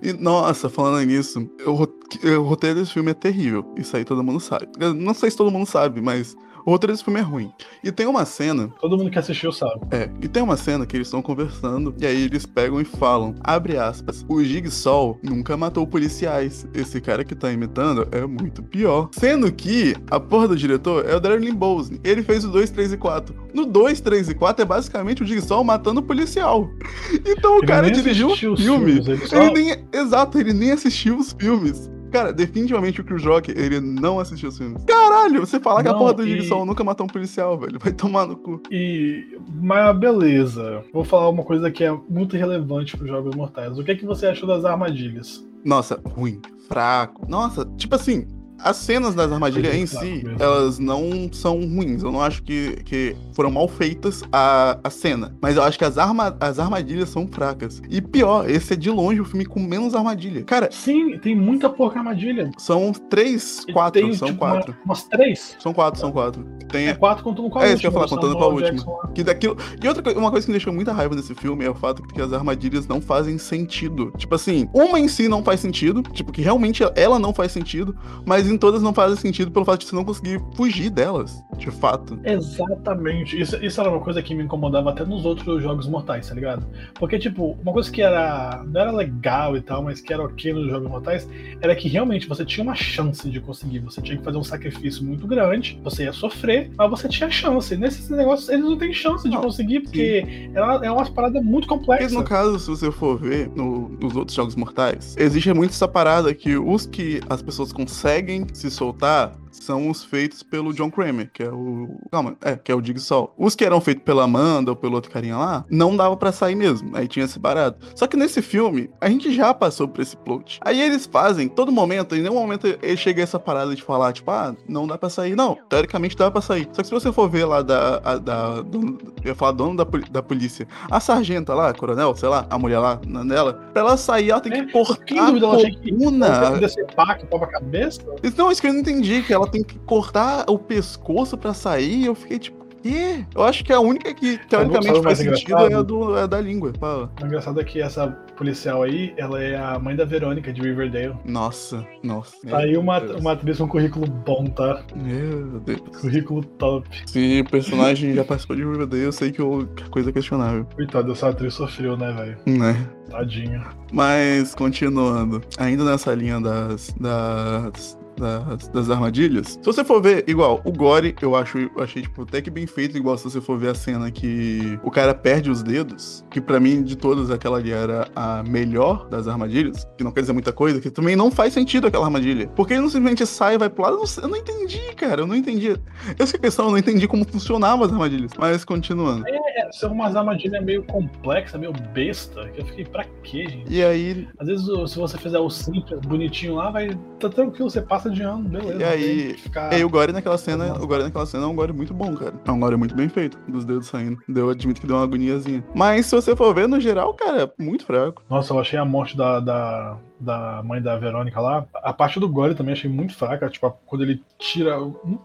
E, nossa, falando nisso, o, ro- o roteiro desse filme é terrível. Isso aí todo mundo sabe. Não sei se todo mundo sabe, mas o roteiro desse filme é ruim. E tem uma cena Todo mundo que assistiu sabe. É, e tem uma cena que eles estão conversando e aí eles pegam e falam, abre aspas, o Jigsaw nunca matou policiais. Esse cara que tá imitando é muito pior. Sendo que a porra do diretor é o Darren Bowles. Ele fez o 2, 3 e 4. No 2, 3 e 4 é basicamente o Jigsaw matando policial. Então o Ele cara dirigiu o filme. filmes, ele só- Ele nem, exato, ele nem assistiu os filmes. Cara, definitivamente o Chris Rock, ele não assistiu os filmes. Caralho, você falar que a porra do e- Jigsaw nunca matou um policial, velho. Vai tomar no cu. E. Mas beleza. Vou falar uma coisa que é muito relevante para os Jogos Mortais. O que é que você achou das armadilhas? Nossa, ruim, fraco. Nossa, tipo assim, as cenas das armadilhas em si, elas não são ruins. Eu não acho que, que foram mal feitas a, a cena. Mas eu acho que as, arma, as armadilhas são fracas. E pior, esse é de longe o filme com menos armadilha. Cara, Sim, tem muita porca armadilha. são três, quatro, tem, são tipo, quatro. uma- umas três. São quatro, são quatro. Tem, É quatro contando com a É última. isso que eu ia falar, do contando com a última. Que daquilo... E outra coisa, uma coisa que me deixou muita raiva nesse filme é o fato que as armadilhas não fazem sentido. Tipo assim, uma em si não faz sentido, tipo, que realmente ela não faz sentido, mas em todas não fazem sentido pelo fato de você não conseguir fugir delas, de fato. Exatamente. Isso, isso era uma coisa que me incomodava até nos outros jogos mortais, tá ligado? Porque, tipo, uma coisa que era. não era legal e tal, mas que era ok nos jogos mortais, era que realmente você tinha uma chance de conseguir. Você tinha que fazer um sacrifício muito grande, você ia sofrer, mas você tinha chance. Nesses negócios, eles não têm chance de Não, conseguir, porque é uma, é uma parada muito Porque complexa. no caso, se você for ver no- nos outros jogos mortais, existe muito essa parada que os que as pessoas conseguem se soltar são os feitos pelo John Kramer, que é o. Calma, é, que é o Jigsaw. Os que eram feitos pela Amanda ou pelo outro carinha lá, não dava pra sair mesmo. Aí tinha esse barato. Só que nesse filme, a gente já passou por esse plot. Aí eles fazem, todo momento, em nenhum momento ele chega a essa parada de falar, tipo, ah, não dá pra sair. Não, teoricamente dá pra sair. Só que se você for ver lá da. A, da dono- eu ia falar dono da, da polícia. A sargenta lá, a coronel, sei lá, a mulher lá na- dela, pra ela sair, ela tem que É, cortar Quem dúvida ela a tinha que coluna. decepar que tava a cabeça? Não, isso que eu não entendi, que ela tem que cortar o pescoço pra sair, e eu fiquei tipo, quê? Eu acho que a única que teoricamente faz mais sentido é, a do, é a da língua. Fala. O engraçado é que essa policial aí, ela é a mãe da Verônica de Riverdale. Nossa, nossa. Tá aí uma, Deus. uma atriz com currículo bom, tá? Meu Deus. Currículo top. Se o personagem já participou de Riverdale, eu sei que eu- que é coisa questionável, Coitado, essa atriz sofreu, né, velho? né? Tadinho. Mas, continuando, ainda nessa linha das, das, das, das armadilhas, se você for ver, igual, o Gore, eu acho, eu achei, tipo, até que bem feito, igual se você for ver a cena que o cara perde os dedos, que pra mim, de todas, aquela ali era a melhor das armadilhas, que não quer dizer muita coisa, que também não faz sentido aquela armadilha. Porque ele não simplesmente sai e vai pro lado, eu não, eu não entendi, cara, eu não entendi. Essa questão, eu não entendi como funcionavam as armadilhas. Mas, continuando. É, são umas armadilhas meio complexas, meio besta, que eu fiquei, pra quê, gente? E aí, Às vezes, se você fizer o simples, bonitinho lá, vai. Tá tranquilo, você passa de ano, beleza. E aí- que ficar... E aí o Gore naquela cena, o Gore naquela cena é um Gore muito bom, cara. É um Gore muito bem feito, dos dedos saindo. Eu admito que deu uma agoniazinha. Mas se você for ver, no geral, cara, é muito fraco. Nossa, eu achei a morte da, da, da mãe da Verônica lá. A parte do Gore também achei muito fraca. Tipo, quando ele tira.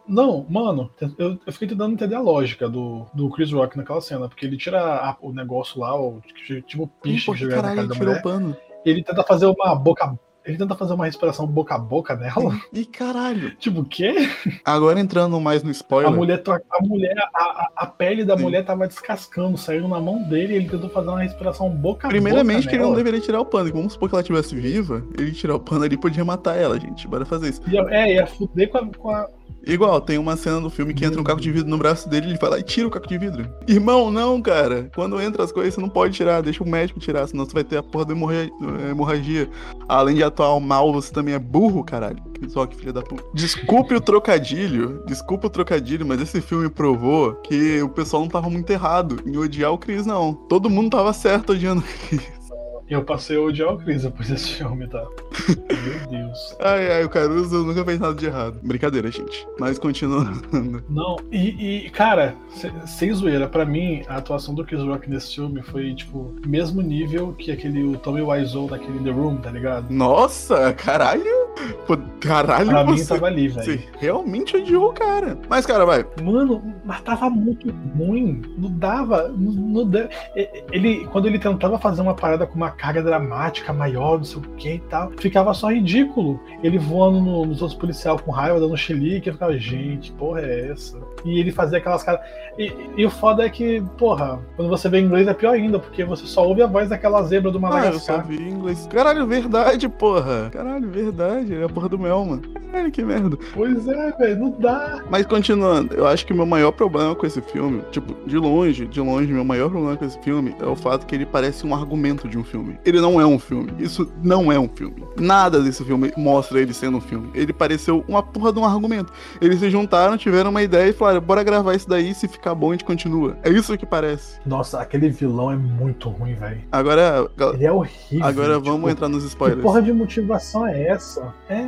Não, mano, eu, eu fiquei tentando entender a lógica do, do Chris Rock naquela cena. Porque ele tira a- o negócio lá, o, tipo o piche Porque, jogado na cara ele da mulher. pano. Ele tenta fazer uma boca. Ele tenta fazer uma respiração boca a boca nela. E caralho. tipo, o quê? Agora entrando mais no A spoiler. mulher, to- a mulher, a, a- a pele da Sim. mulher tava descascando, saiu na mão dele e ele tentou fazer uma respiração boca a Primeiramente, boca que ele não deveria tirar o pano. Vamos supor que ela estivesse viva, ele tirar o pano ali podia matar ela, gente. Bora fazer isso. Ia- É, ia fuder com a, com a- Igual, tem uma cena no filme que entra um caco de vidro no braço dele ele vai lá e tira o caco de vidro. Irmão, não, cara. Quando entra as coisas, você não pode tirar, deixa o médico tirar, senão você vai ter a porra da hemorragia. Além de atuar mal, você também é burro, caralho. Só que filha da puta. Desculpe o trocadilho, desculpe o trocadilho, mas esse filme provou que o pessoal não tava muito errado em odiar o Chris, não. Todo mundo tava certo odiando o Chris. Eu passei a odiar o Chris depois desse filme, tá? Meu Deus. Ai, ai, o Caruso nunca fez nada de errado. Brincadeira, gente. Mas continuando. Não, e, e cara, sem zoeira, pra mim, a atuação do Chris Rock nesse filme foi, tipo, mesmo nível que aquele o Tommy Wiseau daquele The Room, tá ligado? Nossa, caralho! Pô, caralho, pra você, mim tava ali, velho. Você realmente odiou o cara. Mas, cara, vai. Mano, mas tava muito ruim. Não dava. Não, não dava. Ele, quando ele tentava fazer uma parada com uma carga dramática maior, não sei o que e tal, ficava só ridículo. Ele voando no, nos outros policiais com raiva, dando xilique, eu ficava, gente, porra é essa? E ele fazia aquelas caras. E, e, o foda é que, porra, quando você vê inglês é pior ainda, porque você só ouve a voz daquela zebra do Madagascar. Ah, eu só vi inglês. Caralho, verdade, porra. Caralho, verdade. É a porra do mel, mano. Caralho, que merda. Pois é, velho, não dá. Mas continuando, eu acho que o meu maior problema com esse filme, tipo, de longe, de longe, meu maior problema com esse filme é o fato que ele parece um argumento de um filme. Ele não é um filme. Isso não é um filme. Nada desse filme mostra ele sendo um filme. Ele pareceu uma porra de um argumento. Eles se juntaram, tiveram uma ideia e falaram: bora gravar isso daí, se ficar bom a gente continua. É isso que parece. Nossa, aquele vilão é muito ruim, velho. Agora. Ele é horrível. Agora vamos tipo, entrar nos spoilers. Que porra de motivação é essa? É.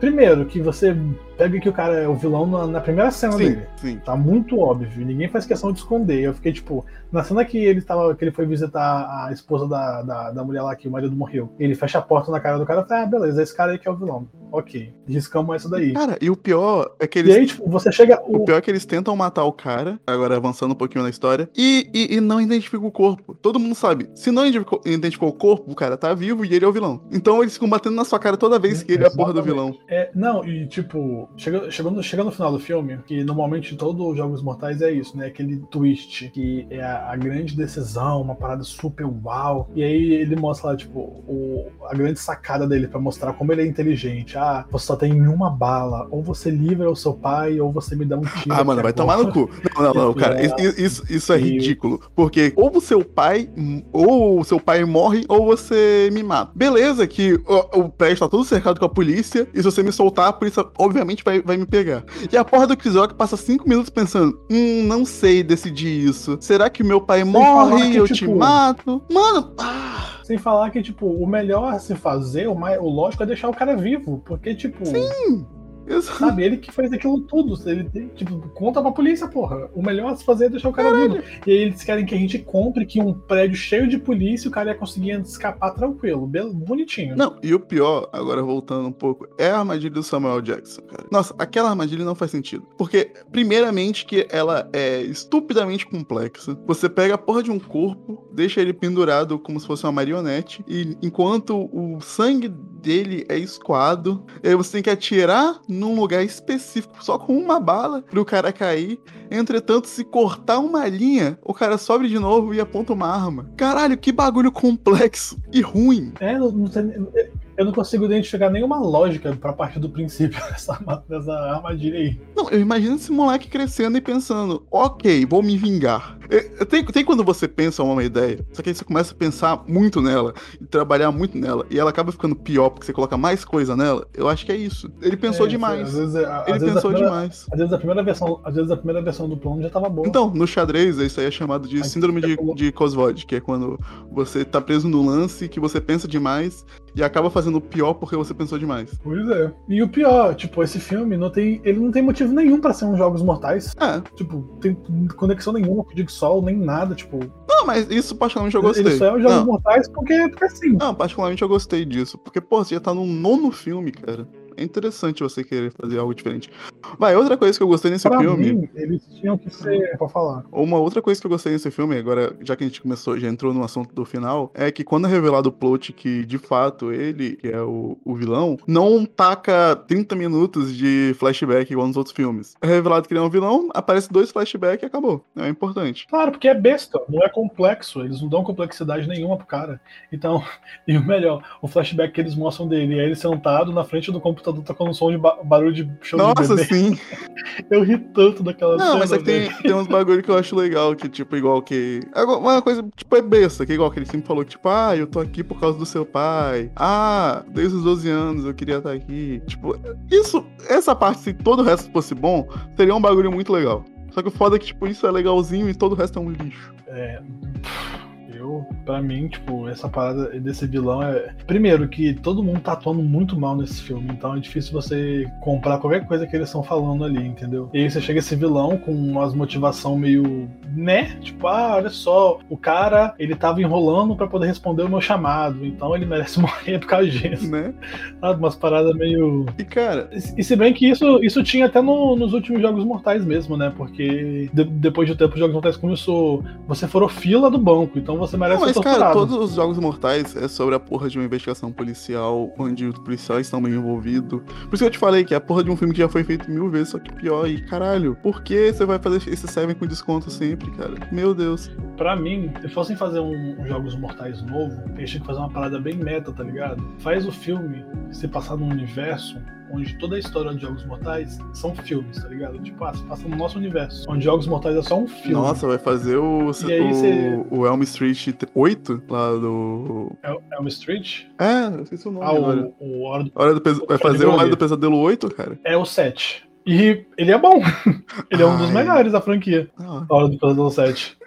Primeiro, que você pega que o cara é o vilão na, na primeira cena sim, dele. Sim. Tá muito óbvio. Ninguém faz questão de esconder. Eu fiquei, tipo, na cena que ele tava, que ele foi visitar a esposa da, da, da mulher lá que o marido morreu, ele fecha a porta na cara do cara e fala, ah, beleza, esse cara aí que é o vilão. Ok. Riscamos essa daí. Cara, e o pior é que eles. E aí, tipo, você chega. O... o pior é que eles tentam matar o cara, agora avançando um pouquinho na história, e, e, e não identificam o corpo. Todo mundo sabe. Se não identificou, identificou, o corpo, o cara tá vivo e ele é o vilão. Então eles ficam batendo na sua cara toda vez que ele é a porra do vilão. É, não, e tipo, chega, chegando, chega no final do filme, que normalmente todos os Jogos Mortais é isso, né? Aquele twist, que é a, a grande decisão, uma parada super uau. E aí ele mostra lá, tipo, o, a grande sacada dele para mostrar como ele é inteligente. Ah, você só tem uma bala. Ou você livra o seu pai, ou você me dá um tiro. Ah, mano, vai tomar no cu. Não, não, não, cara. Isso, isso, isso é ridículo. Porque ou o seu pai, ou o seu pai morre, ou você me mata. Beleza, que o, o prédio tá todo cercado com a polícia, e se você me soltar, a polícia obviamente vai, vai me pegar. E a porra do Chris Rock passa cinco minutos pensando: hum, não sei decidir isso. Será que meu pai Sem morre e eu tipo... te mato? Mano, ah. Sem falar que, tipo, o melhor a se fazer, o, mais, o lógico é deixar o cara vivo. Porque, tipo. Sim! Exato. Sabe, ele que fez aquilo tudo. Ele, tipo, conta pra polícia, porra. O melhor a se fazer é deixar o cara Caralho. vivo. E aí eles querem que a gente compre que um prédio cheio de polícia o cara ia conseguir escapar tranquilo, bonitinho. Não, e o pior, agora voltando um pouco, é a armadilha do Samuel Jackson, cara. Nossa, aquela armadilha não faz sentido. Porque, primeiramente, que ela é estupidamente complexa. Você pega a porra de um corpo, deixa ele pendurado como se fosse uma marionete, e enquanto o sangue dele é escoado, aí você tem que atirar num lugar específico, só com uma bala, pro cara cair. Entretanto, se cortar uma linha, o cara sobe de novo e aponta uma arma. Caralho, que bagulho complexo e ruim. É, não, não eu não consigo identificar nenhuma lógica pra partir do princípio dessa, dessa armadilha aí. Não, eu imagino esse moleque crescendo e pensando, ok, vou me vingar. Tem, tem quando você pensa uma ideia, só que aí você começa a pensar muito nela e trabalhar muito nela, e ela acaba ficando pior porque você coloca mais coisa nela. Eu acho que é isso. Ele pensou é, demais. Às vezes, é, às Ele pensou primeira, demais. Às vezes a primeira versão, às vezes a primeira versão do plano já tava boa. Então, no xadrez, isso aí é chamado de síndrome de, de Cosvod, que é quando você tá preso no lance que você pensa demais e acaba fazendo pior porque você pensou demais. Pois é. E o pior, tipo, esse filme não tem, ele não tem motivo nenhum para ser um Jogos Mortais. É. Tipo, tem conexão nenhuma com o Jigsaw, nem nada, tipo. Não, mas isso particularmente eu gostei. Só é um Jogos não. Mortais porque, porque sim. Não, particularmente eu gostei disso. Porque, pô, você já tá no nono filme, cara é interessante você querer fazer algo diferente. Vai, outra coisa que eu gostei nesse pra filme. Mim, eles tinham que ser. Pra falar. Uma outra coisa que eu gostei nesse filme, agora, já que a gente começou, já entrou no assunto do final, é que quando é revelado o plot que, de fato, ele, que é o, o vilão, não taca 30 minutos de flashback igual nos outros filmes. É revelado que ele é um vilão, aparece dois flashbacks e acabou. É importante. Claro, porque é besta, não é complexo. Eles não dão complexidade nenhuma pro cara. Então, e o melhor, o flashback que eles mostram dele é ele sentado na frente do computador todo tocando um som de ba barulho de show Nossa, de sim. Eu ri tanto daquela Não, cena. mas é que tem, tem uns bagulho que eu acho legal, que, tipo, igual que. Uma coisa, tipo, é besta, que é igual que ele sempre falou, que, tipo, ah, eu tô aqui por causa do seu pai. Ah, desde os 12 anos eu queria estar aqui. Tipo, isso, essa parte, se todo o resto fosse bom, seria um bagulho muito legal. Só que o foda é que, tipo, isso é legalzinho e todo o resto é um lixo. É, eu, pra mim, tipo, essa parada desse vilão é. Primeiro, que todo mundo tá atuando muito mal nesse filme, então é difícil você comprar qualquer coisa que eles estão falando ali, entendeu? E aí você chega esse vilão com umas motivação meio. né? Tipo, ah, olha só, o cara, ele tava enrolando pra poder responder o meu chamado, então ele merece morrer por causa disso. Né? Sabe? Umas paradas meio. E, cara, E se bem que isso, isso tinha até no- nos últimos Jogos Mortais mesmo, né? Porque de- depois de um tempo os Jogos Mortais começou. Você forou fila do banco, então você merece Não, mas, ser cara, todos os jogos mortais é sobre a porra de uma investigação policial, onde os policiais estão bem envolvidos. Por isso que eu te falei que é a porra de um filme que já foi feito mil vezes, só que pior. E caralho, por que você vai fazer esse Seven com desconto sempre, cara? Meu Deus. Pra mim, se fossem fazer um, um Jogos Mortais novo, eles tinham que fazer uma parada bem meta, tá ligado? Faz o filme se passar num universo onde toda a história de Jogos Mortais são filmes, tá ligado? Tipo, ah, passa no nosso universo, onde Jogos Mortais é só um filme. Nossa, vai fazer o, E o, você- o Elm Street 8 lá do. É, uma Street? É, eu esqueci o nome Ah, agora. o, o Hora do Hora do Pesa- Vai fazer o Hora do Pesadelo 8, cara? é o 7. E ele é bom. ele é um dos Ai. melhores da franquia. Ah. A Hora do Pesadelo 7.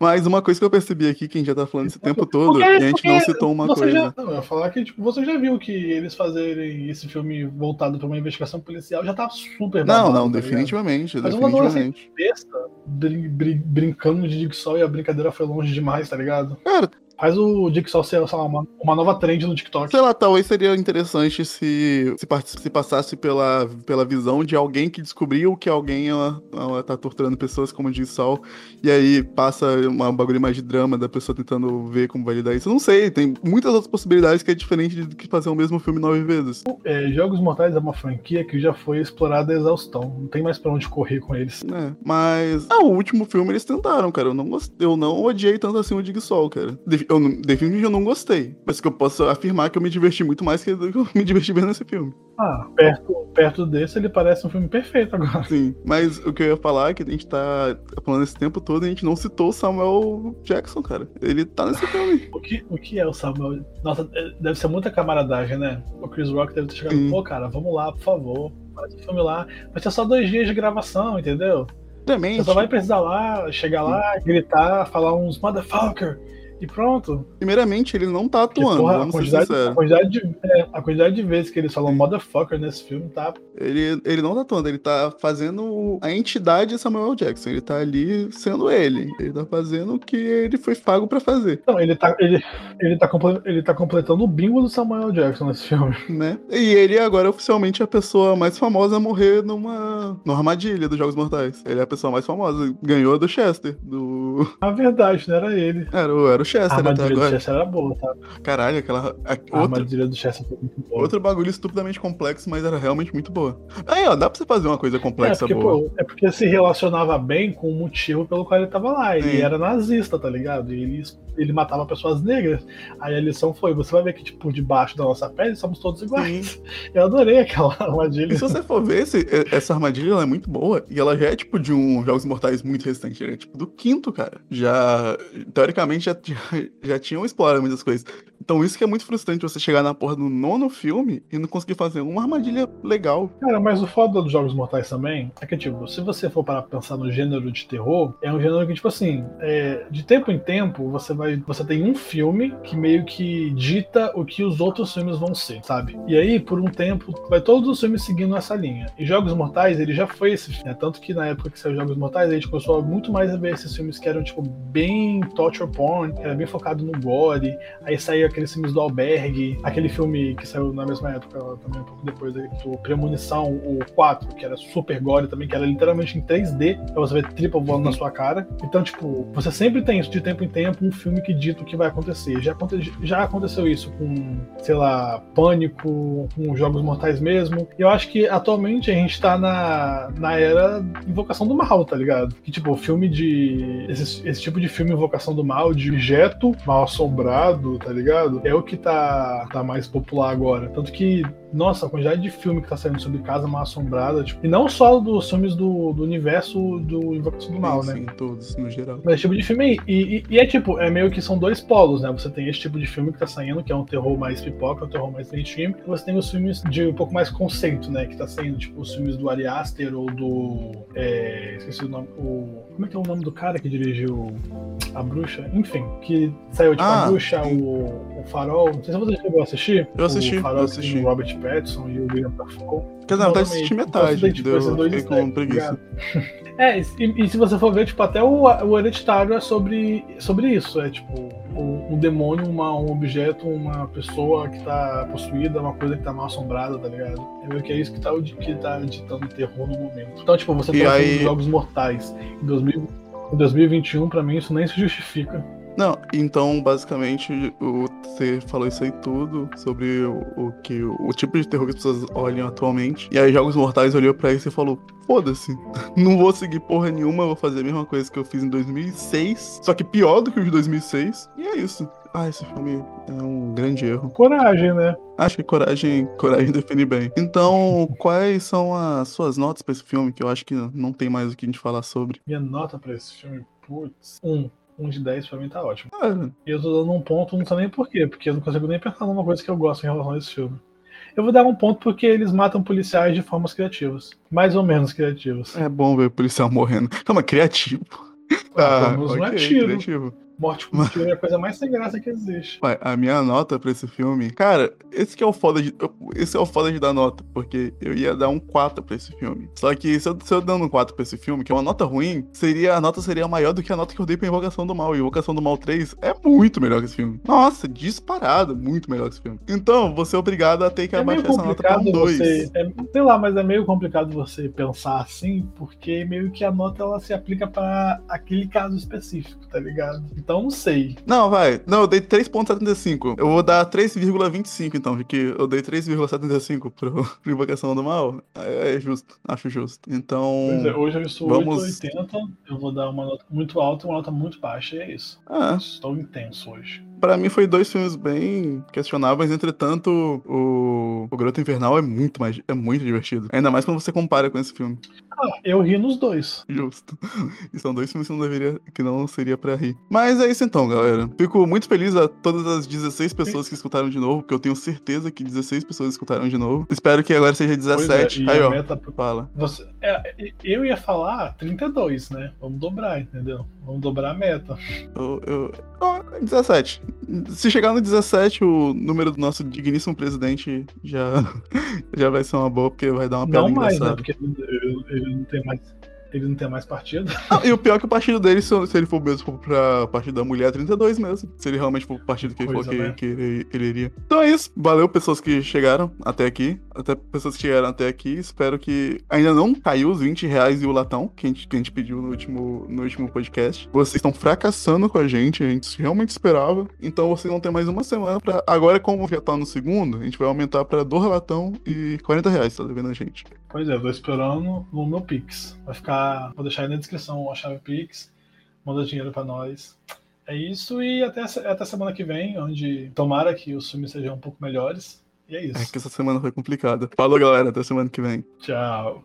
Mas uma coisa que eu percebi aqui, que a gente já tá falando esse tempo todo, Porque- e a gente não citou uma coisa. Já, não, eu ia falar que tipo, você já viu que eles fazerem esse filme voltado pra uma investigação policial já tá super Não, babado, não, tá definitivamente, Mas uma coisa assim, definitivamente. besta, brin- brin- brincando de Jigsaw e a brincadeira foi longe demais, tá ligado? Cara, Faz o Jigsaw ser lá, uma, uma nova trend no TikTok. sei lá, talvez seria interessante se se, se passasse pela, pela visão de alguém que descobriu que alguém ela, ela tá torturando pessoas como diz Sol, e aí passa uma bagulho mais de drama da pessoa tentando ver como vai lidar isso. Eu não sei, tem muitas outras possibilidades que é diferente do que fazer o mesmo filme nove vezes. É, Jogos Mortais é uma franquia que já foi explorada a exaustão. Não tem mais pra onde correr com eles. né? Mas. Ah, o último filme eles tentaram, cara. Eu não, eu não odiei tanto assim o Dig Sol, cara. De- Eu, não- definitivamente eu não gostei. Mas que eu posso afirmar que eu me diverti muito mais que eu me diverti vendo esse filme. Ah, perto, perto desse ele parece um filme perfeito agora. Sim. Mas o que eu ia falar é que a gente tá falando esse tempo todo e a gente não citou o Samuel Jackson, cara. Ele tá nesse filme. O que, o que é o Samuel? Nossa, é- deve ser muita camaradagem, né? O Chris Rock deve ter chegado, Sim. pô, cara, vamos lá, por favor. Faz o filme lá. Vai ser só dois dias de gravação, entendeu? Também. Você só vai precisar lá, chegar lá, gritar, falar uns motherfucker e pronto. Primeiramente, ele não tá atuando, porra, a, quantidade, a, quantidade de, é, a quantidade de vezes que eles falam motherfucker nesse filme tá. Ele, ele não tá atuando, ele tá fazendo a entidade Samuel Jackson. Ele tá ali sendo ele. Ele tá fazendo o que ele foi pago pra fazer. Não, ele tá, ele, ele, tá ele tá completando o bingo do Samuel Jackson nesse filme. né? E ele agora é oficialmente a pessoa mais famosa a morrer numa, numa armadilha dos Jogos Mortais. Ele é a pessoa mais famosa. Ganhou do Chester. Do. A verdade, não era ele. Era, o- era o Chester até armadilha do. Chester era boa, tá? Caralho, aquela. a- A outro, armadilha do Chester foi muito boa. outro bagulho estupidamente complexo, mas era realmente muito boa. Aí, ó, dá pra você fazer uma coisa É complexa porque, boa. pô, é porque se relacionava bem com o motivo pelo qual ele tava lá. Ele Sim. era nazista, tá ligado? E ele, ele matava pessoas negras. Aí a lição foi: você vai ver que, tipo, debaixo da nossa pele somos todos iguais. Eu adorei aquela armadilha. E se você for ver, esse- essa armadilha é muito boa. E ela já é tipo de um Jogos Mortais muito recente. Ela é tipo do quinto, cara. Já. Teoricamente já, já, já tinham explorado muitas coisas. Então isso que é muito frustrante você chegar na porra do nono filme e não conseguir fazer uma armadilha legal. Cara, mas o foda dos Jogos Mortais também é que, tipo, se você for para pensar no gênero de terror, é um gênero que, tipo assim, é, de tempo em tempo, você vai. Você tem um filme que meio que dita o que os outros filmes vão ser, sabe? E aí, por um tempo, vai todos os filmes seguindo essa linha. E Jogos Mortais, ele já foi esse filme. Né? Tanto que na época que saiu Jogos Mortais, a gente começou muito mais a ver esses filmes que eram, tipo, bem torture porn, que era bem focado no gore. Aí saiu aqueles filmes do Albergue, aquele filme que saiu na mesma época, também um pouco depois, do Premonição, o 4, que era super gore também, que era literalmente em 3D, pra você ver tripa voando na sua cara. Então, tipo, você sempre tem isso de tempo em tempo, um filme que dita o que vai acontecer. Já, aconte- já aconteceu isso com, sei lá, Pânico, com Jogos Mortais mesmo. E eu acho que atualmente a gente tá na, na era Invocação do Mal, tá ligado? Que, tipo, filme de. Esse, esse tipo de filme Invocação do Mal, de objeto mal assombrado, tá ligado? É o que tá, tá mais popular agora. Tanto que nossa, a quantidade de filme que tá saindo sobre Casa Mal Assombrada, tipo, e não só dos filmes do, do universo do Invocação do Mal, sim, né? Sim, todos, no geral. Mas esse tipo de filme aí. E, e, e, é tipo, é meio que são dois polos, né? Você tem esse tipo de filme que tá saindo, que é um terror mais pipoca, um terror mais mainstream, e você tem os filmes de um pouco mais conceito, né? Que tá saindo, tipo, os filmes do Ari Aster ou do. É, esqueci o nome. O, como é que é o nome do cara que dirigiu A Bruxa? Enfim, que saiu tipo Ah, A Bruxa, o, o Farol. Não sei se você chegou a assistir. Eu assisti, O Farol eu assisti. Robert Pattinson e o William Dafoe. Quer dizer, na verdade, Exatamente. assisti Então, metade, deu- fiquei com preguiça. É, e, e se você for ver, tipo, até o, o Hereditário é sobre, sobre isso. É tipo, o- um demônio, uma, um objeto, uma pessoa que tá possuída, uma coisa que tá mal assombrada, tá ligado? É meio que é isso que tá, que tá ditando terror no momento. Então, tipo, você E tem aí- Jogos Mortais em, 2000, em 2021, pra mim, isso nem se justifica. Não, então basicamente o, você falou isso aí tudo sobre o, o que o, o tipo de terror que as pessoas olham atualmente. E aí Jogos Mortais olhou pra isso e falou: foda-se, não vou seguir porra nenhuma, vou fazer a mesma coisa que eu fiz em 2006, só que pior do que o de 2006. E é isso. Ah, esse filme é um grande erro. Coragem, né? Acho que coragem, coragem define bem. Então, quais são as suas notas pra esse filme? Que eu acho que não tem mais o que a gente falar sobre. Minha nota pra esse filme, putz, um. Um de 10 pra mim tá ótimo. Cara, E eu tô dando um ponto, não sei nem por quê, porque eu não consigo nem pensar numa coisa que eu gosto em relação a esse filme. Eu vou dar um ponto porque eles matam policiais de formas criativas. Mais ou menos criativas. é bom ver o policial morrendo. Calma, criativo. Ah, não é ok, tiro. criativo. Morte com tiro é a coisa mais sem graça que existe. A minha nota pra esse filme. Cara, esse que é o foda de. eu- Esse é o foda de dar nota, porque eu ia dar um 4 pra esse filme. Só que se eu, se eu dando um 4 pra esse filme, que é uma nota ruim, seria a nota seria maior do que a nota que eu dei pra Invocação do Mal. E Invocação do Mal 3 é muito melhor que esse filme. Nossa, disparado, muito melhor que esse filme. Então, vou ser obrigado a ter que É abaixar essa nota pra um 2. você. é- sei lá, mas é meio complicado você pensar assim, porque meio que a nota ela se aplica pra aquele caso específico, tá ligado? Então não sei. Não, vai. Não, eu dei 3.75. Eu vou dar 3,25 então, porque eu dei 3,75 pro, pro Invocação do Mal. É, é justo, acho justo. Então. É, hoje eu estou vamos- 8,80. Eu vou dar uma nota muito alta e uma nota muito baixa, e é isso. Ah, Estou intenso hoje. Pra mim foi dois filmes bem questionáveis, entretanto, o, o Grota Infernal é muito mais é muito divertido. Ainda mais quando você compara com esse filme. Ah, eu ri nos dois. Justo. E são dois filmes que não deveria, que não seria pra rir. Mas é isso então, galera. Fico muito feliz a todas as 16 pessoas que escutaram de novo, porque eu tenho certeza que 16 pessoas escutaram de novo. Espero que agora seja Pois é, 17. e Aí, ó. meta- Fala. Você, é, eu ia falar 32, né? Vamos dobrar, entendeu? Vamos dobrar a meta. Eu, eu... ó, 17. Se chegar no 17, o número do nosso digníssimo presidente já, já vai ser uma boa, porque vai dar uma piada Não mais, né? engraçada. Porque ele, ele não tem mais. Ele não tem mais partido. Ah, e o pior é que o partido dele, se, ele for mesmo pra partido da mulher, é 32 mesmo. Se ele realmente for pro partido que ele falou é, que, né? que ele, ele iria. Então é isso. Valeu, pessoas que chegaram até aqui. Até pessoas que chegaram até aqui. Espero que ainda não caiu os 20 reais e o latão que a gente, que a gente pediu no último, no último podcast. Vocês estão fracassando com a gente. A gente realmente esperava. Então vocês vão ter mais uma semana pra. Agora, como já tá no segundo, a gente vai aumentar pra dois latão e 40 reais, tá devendo a gente. Pois é, eu tô esperando no meu Pix. Vai ficar. Vou deixar aí na descrição a chave Pix. Manda dinheiro pra nós. É isso e até, até semana que vem, onde tomara que os filmes sejam um pouco melhores. E é É isso. que essa semana foi complicada. Falou, galera. Até semana que vem. Tchau.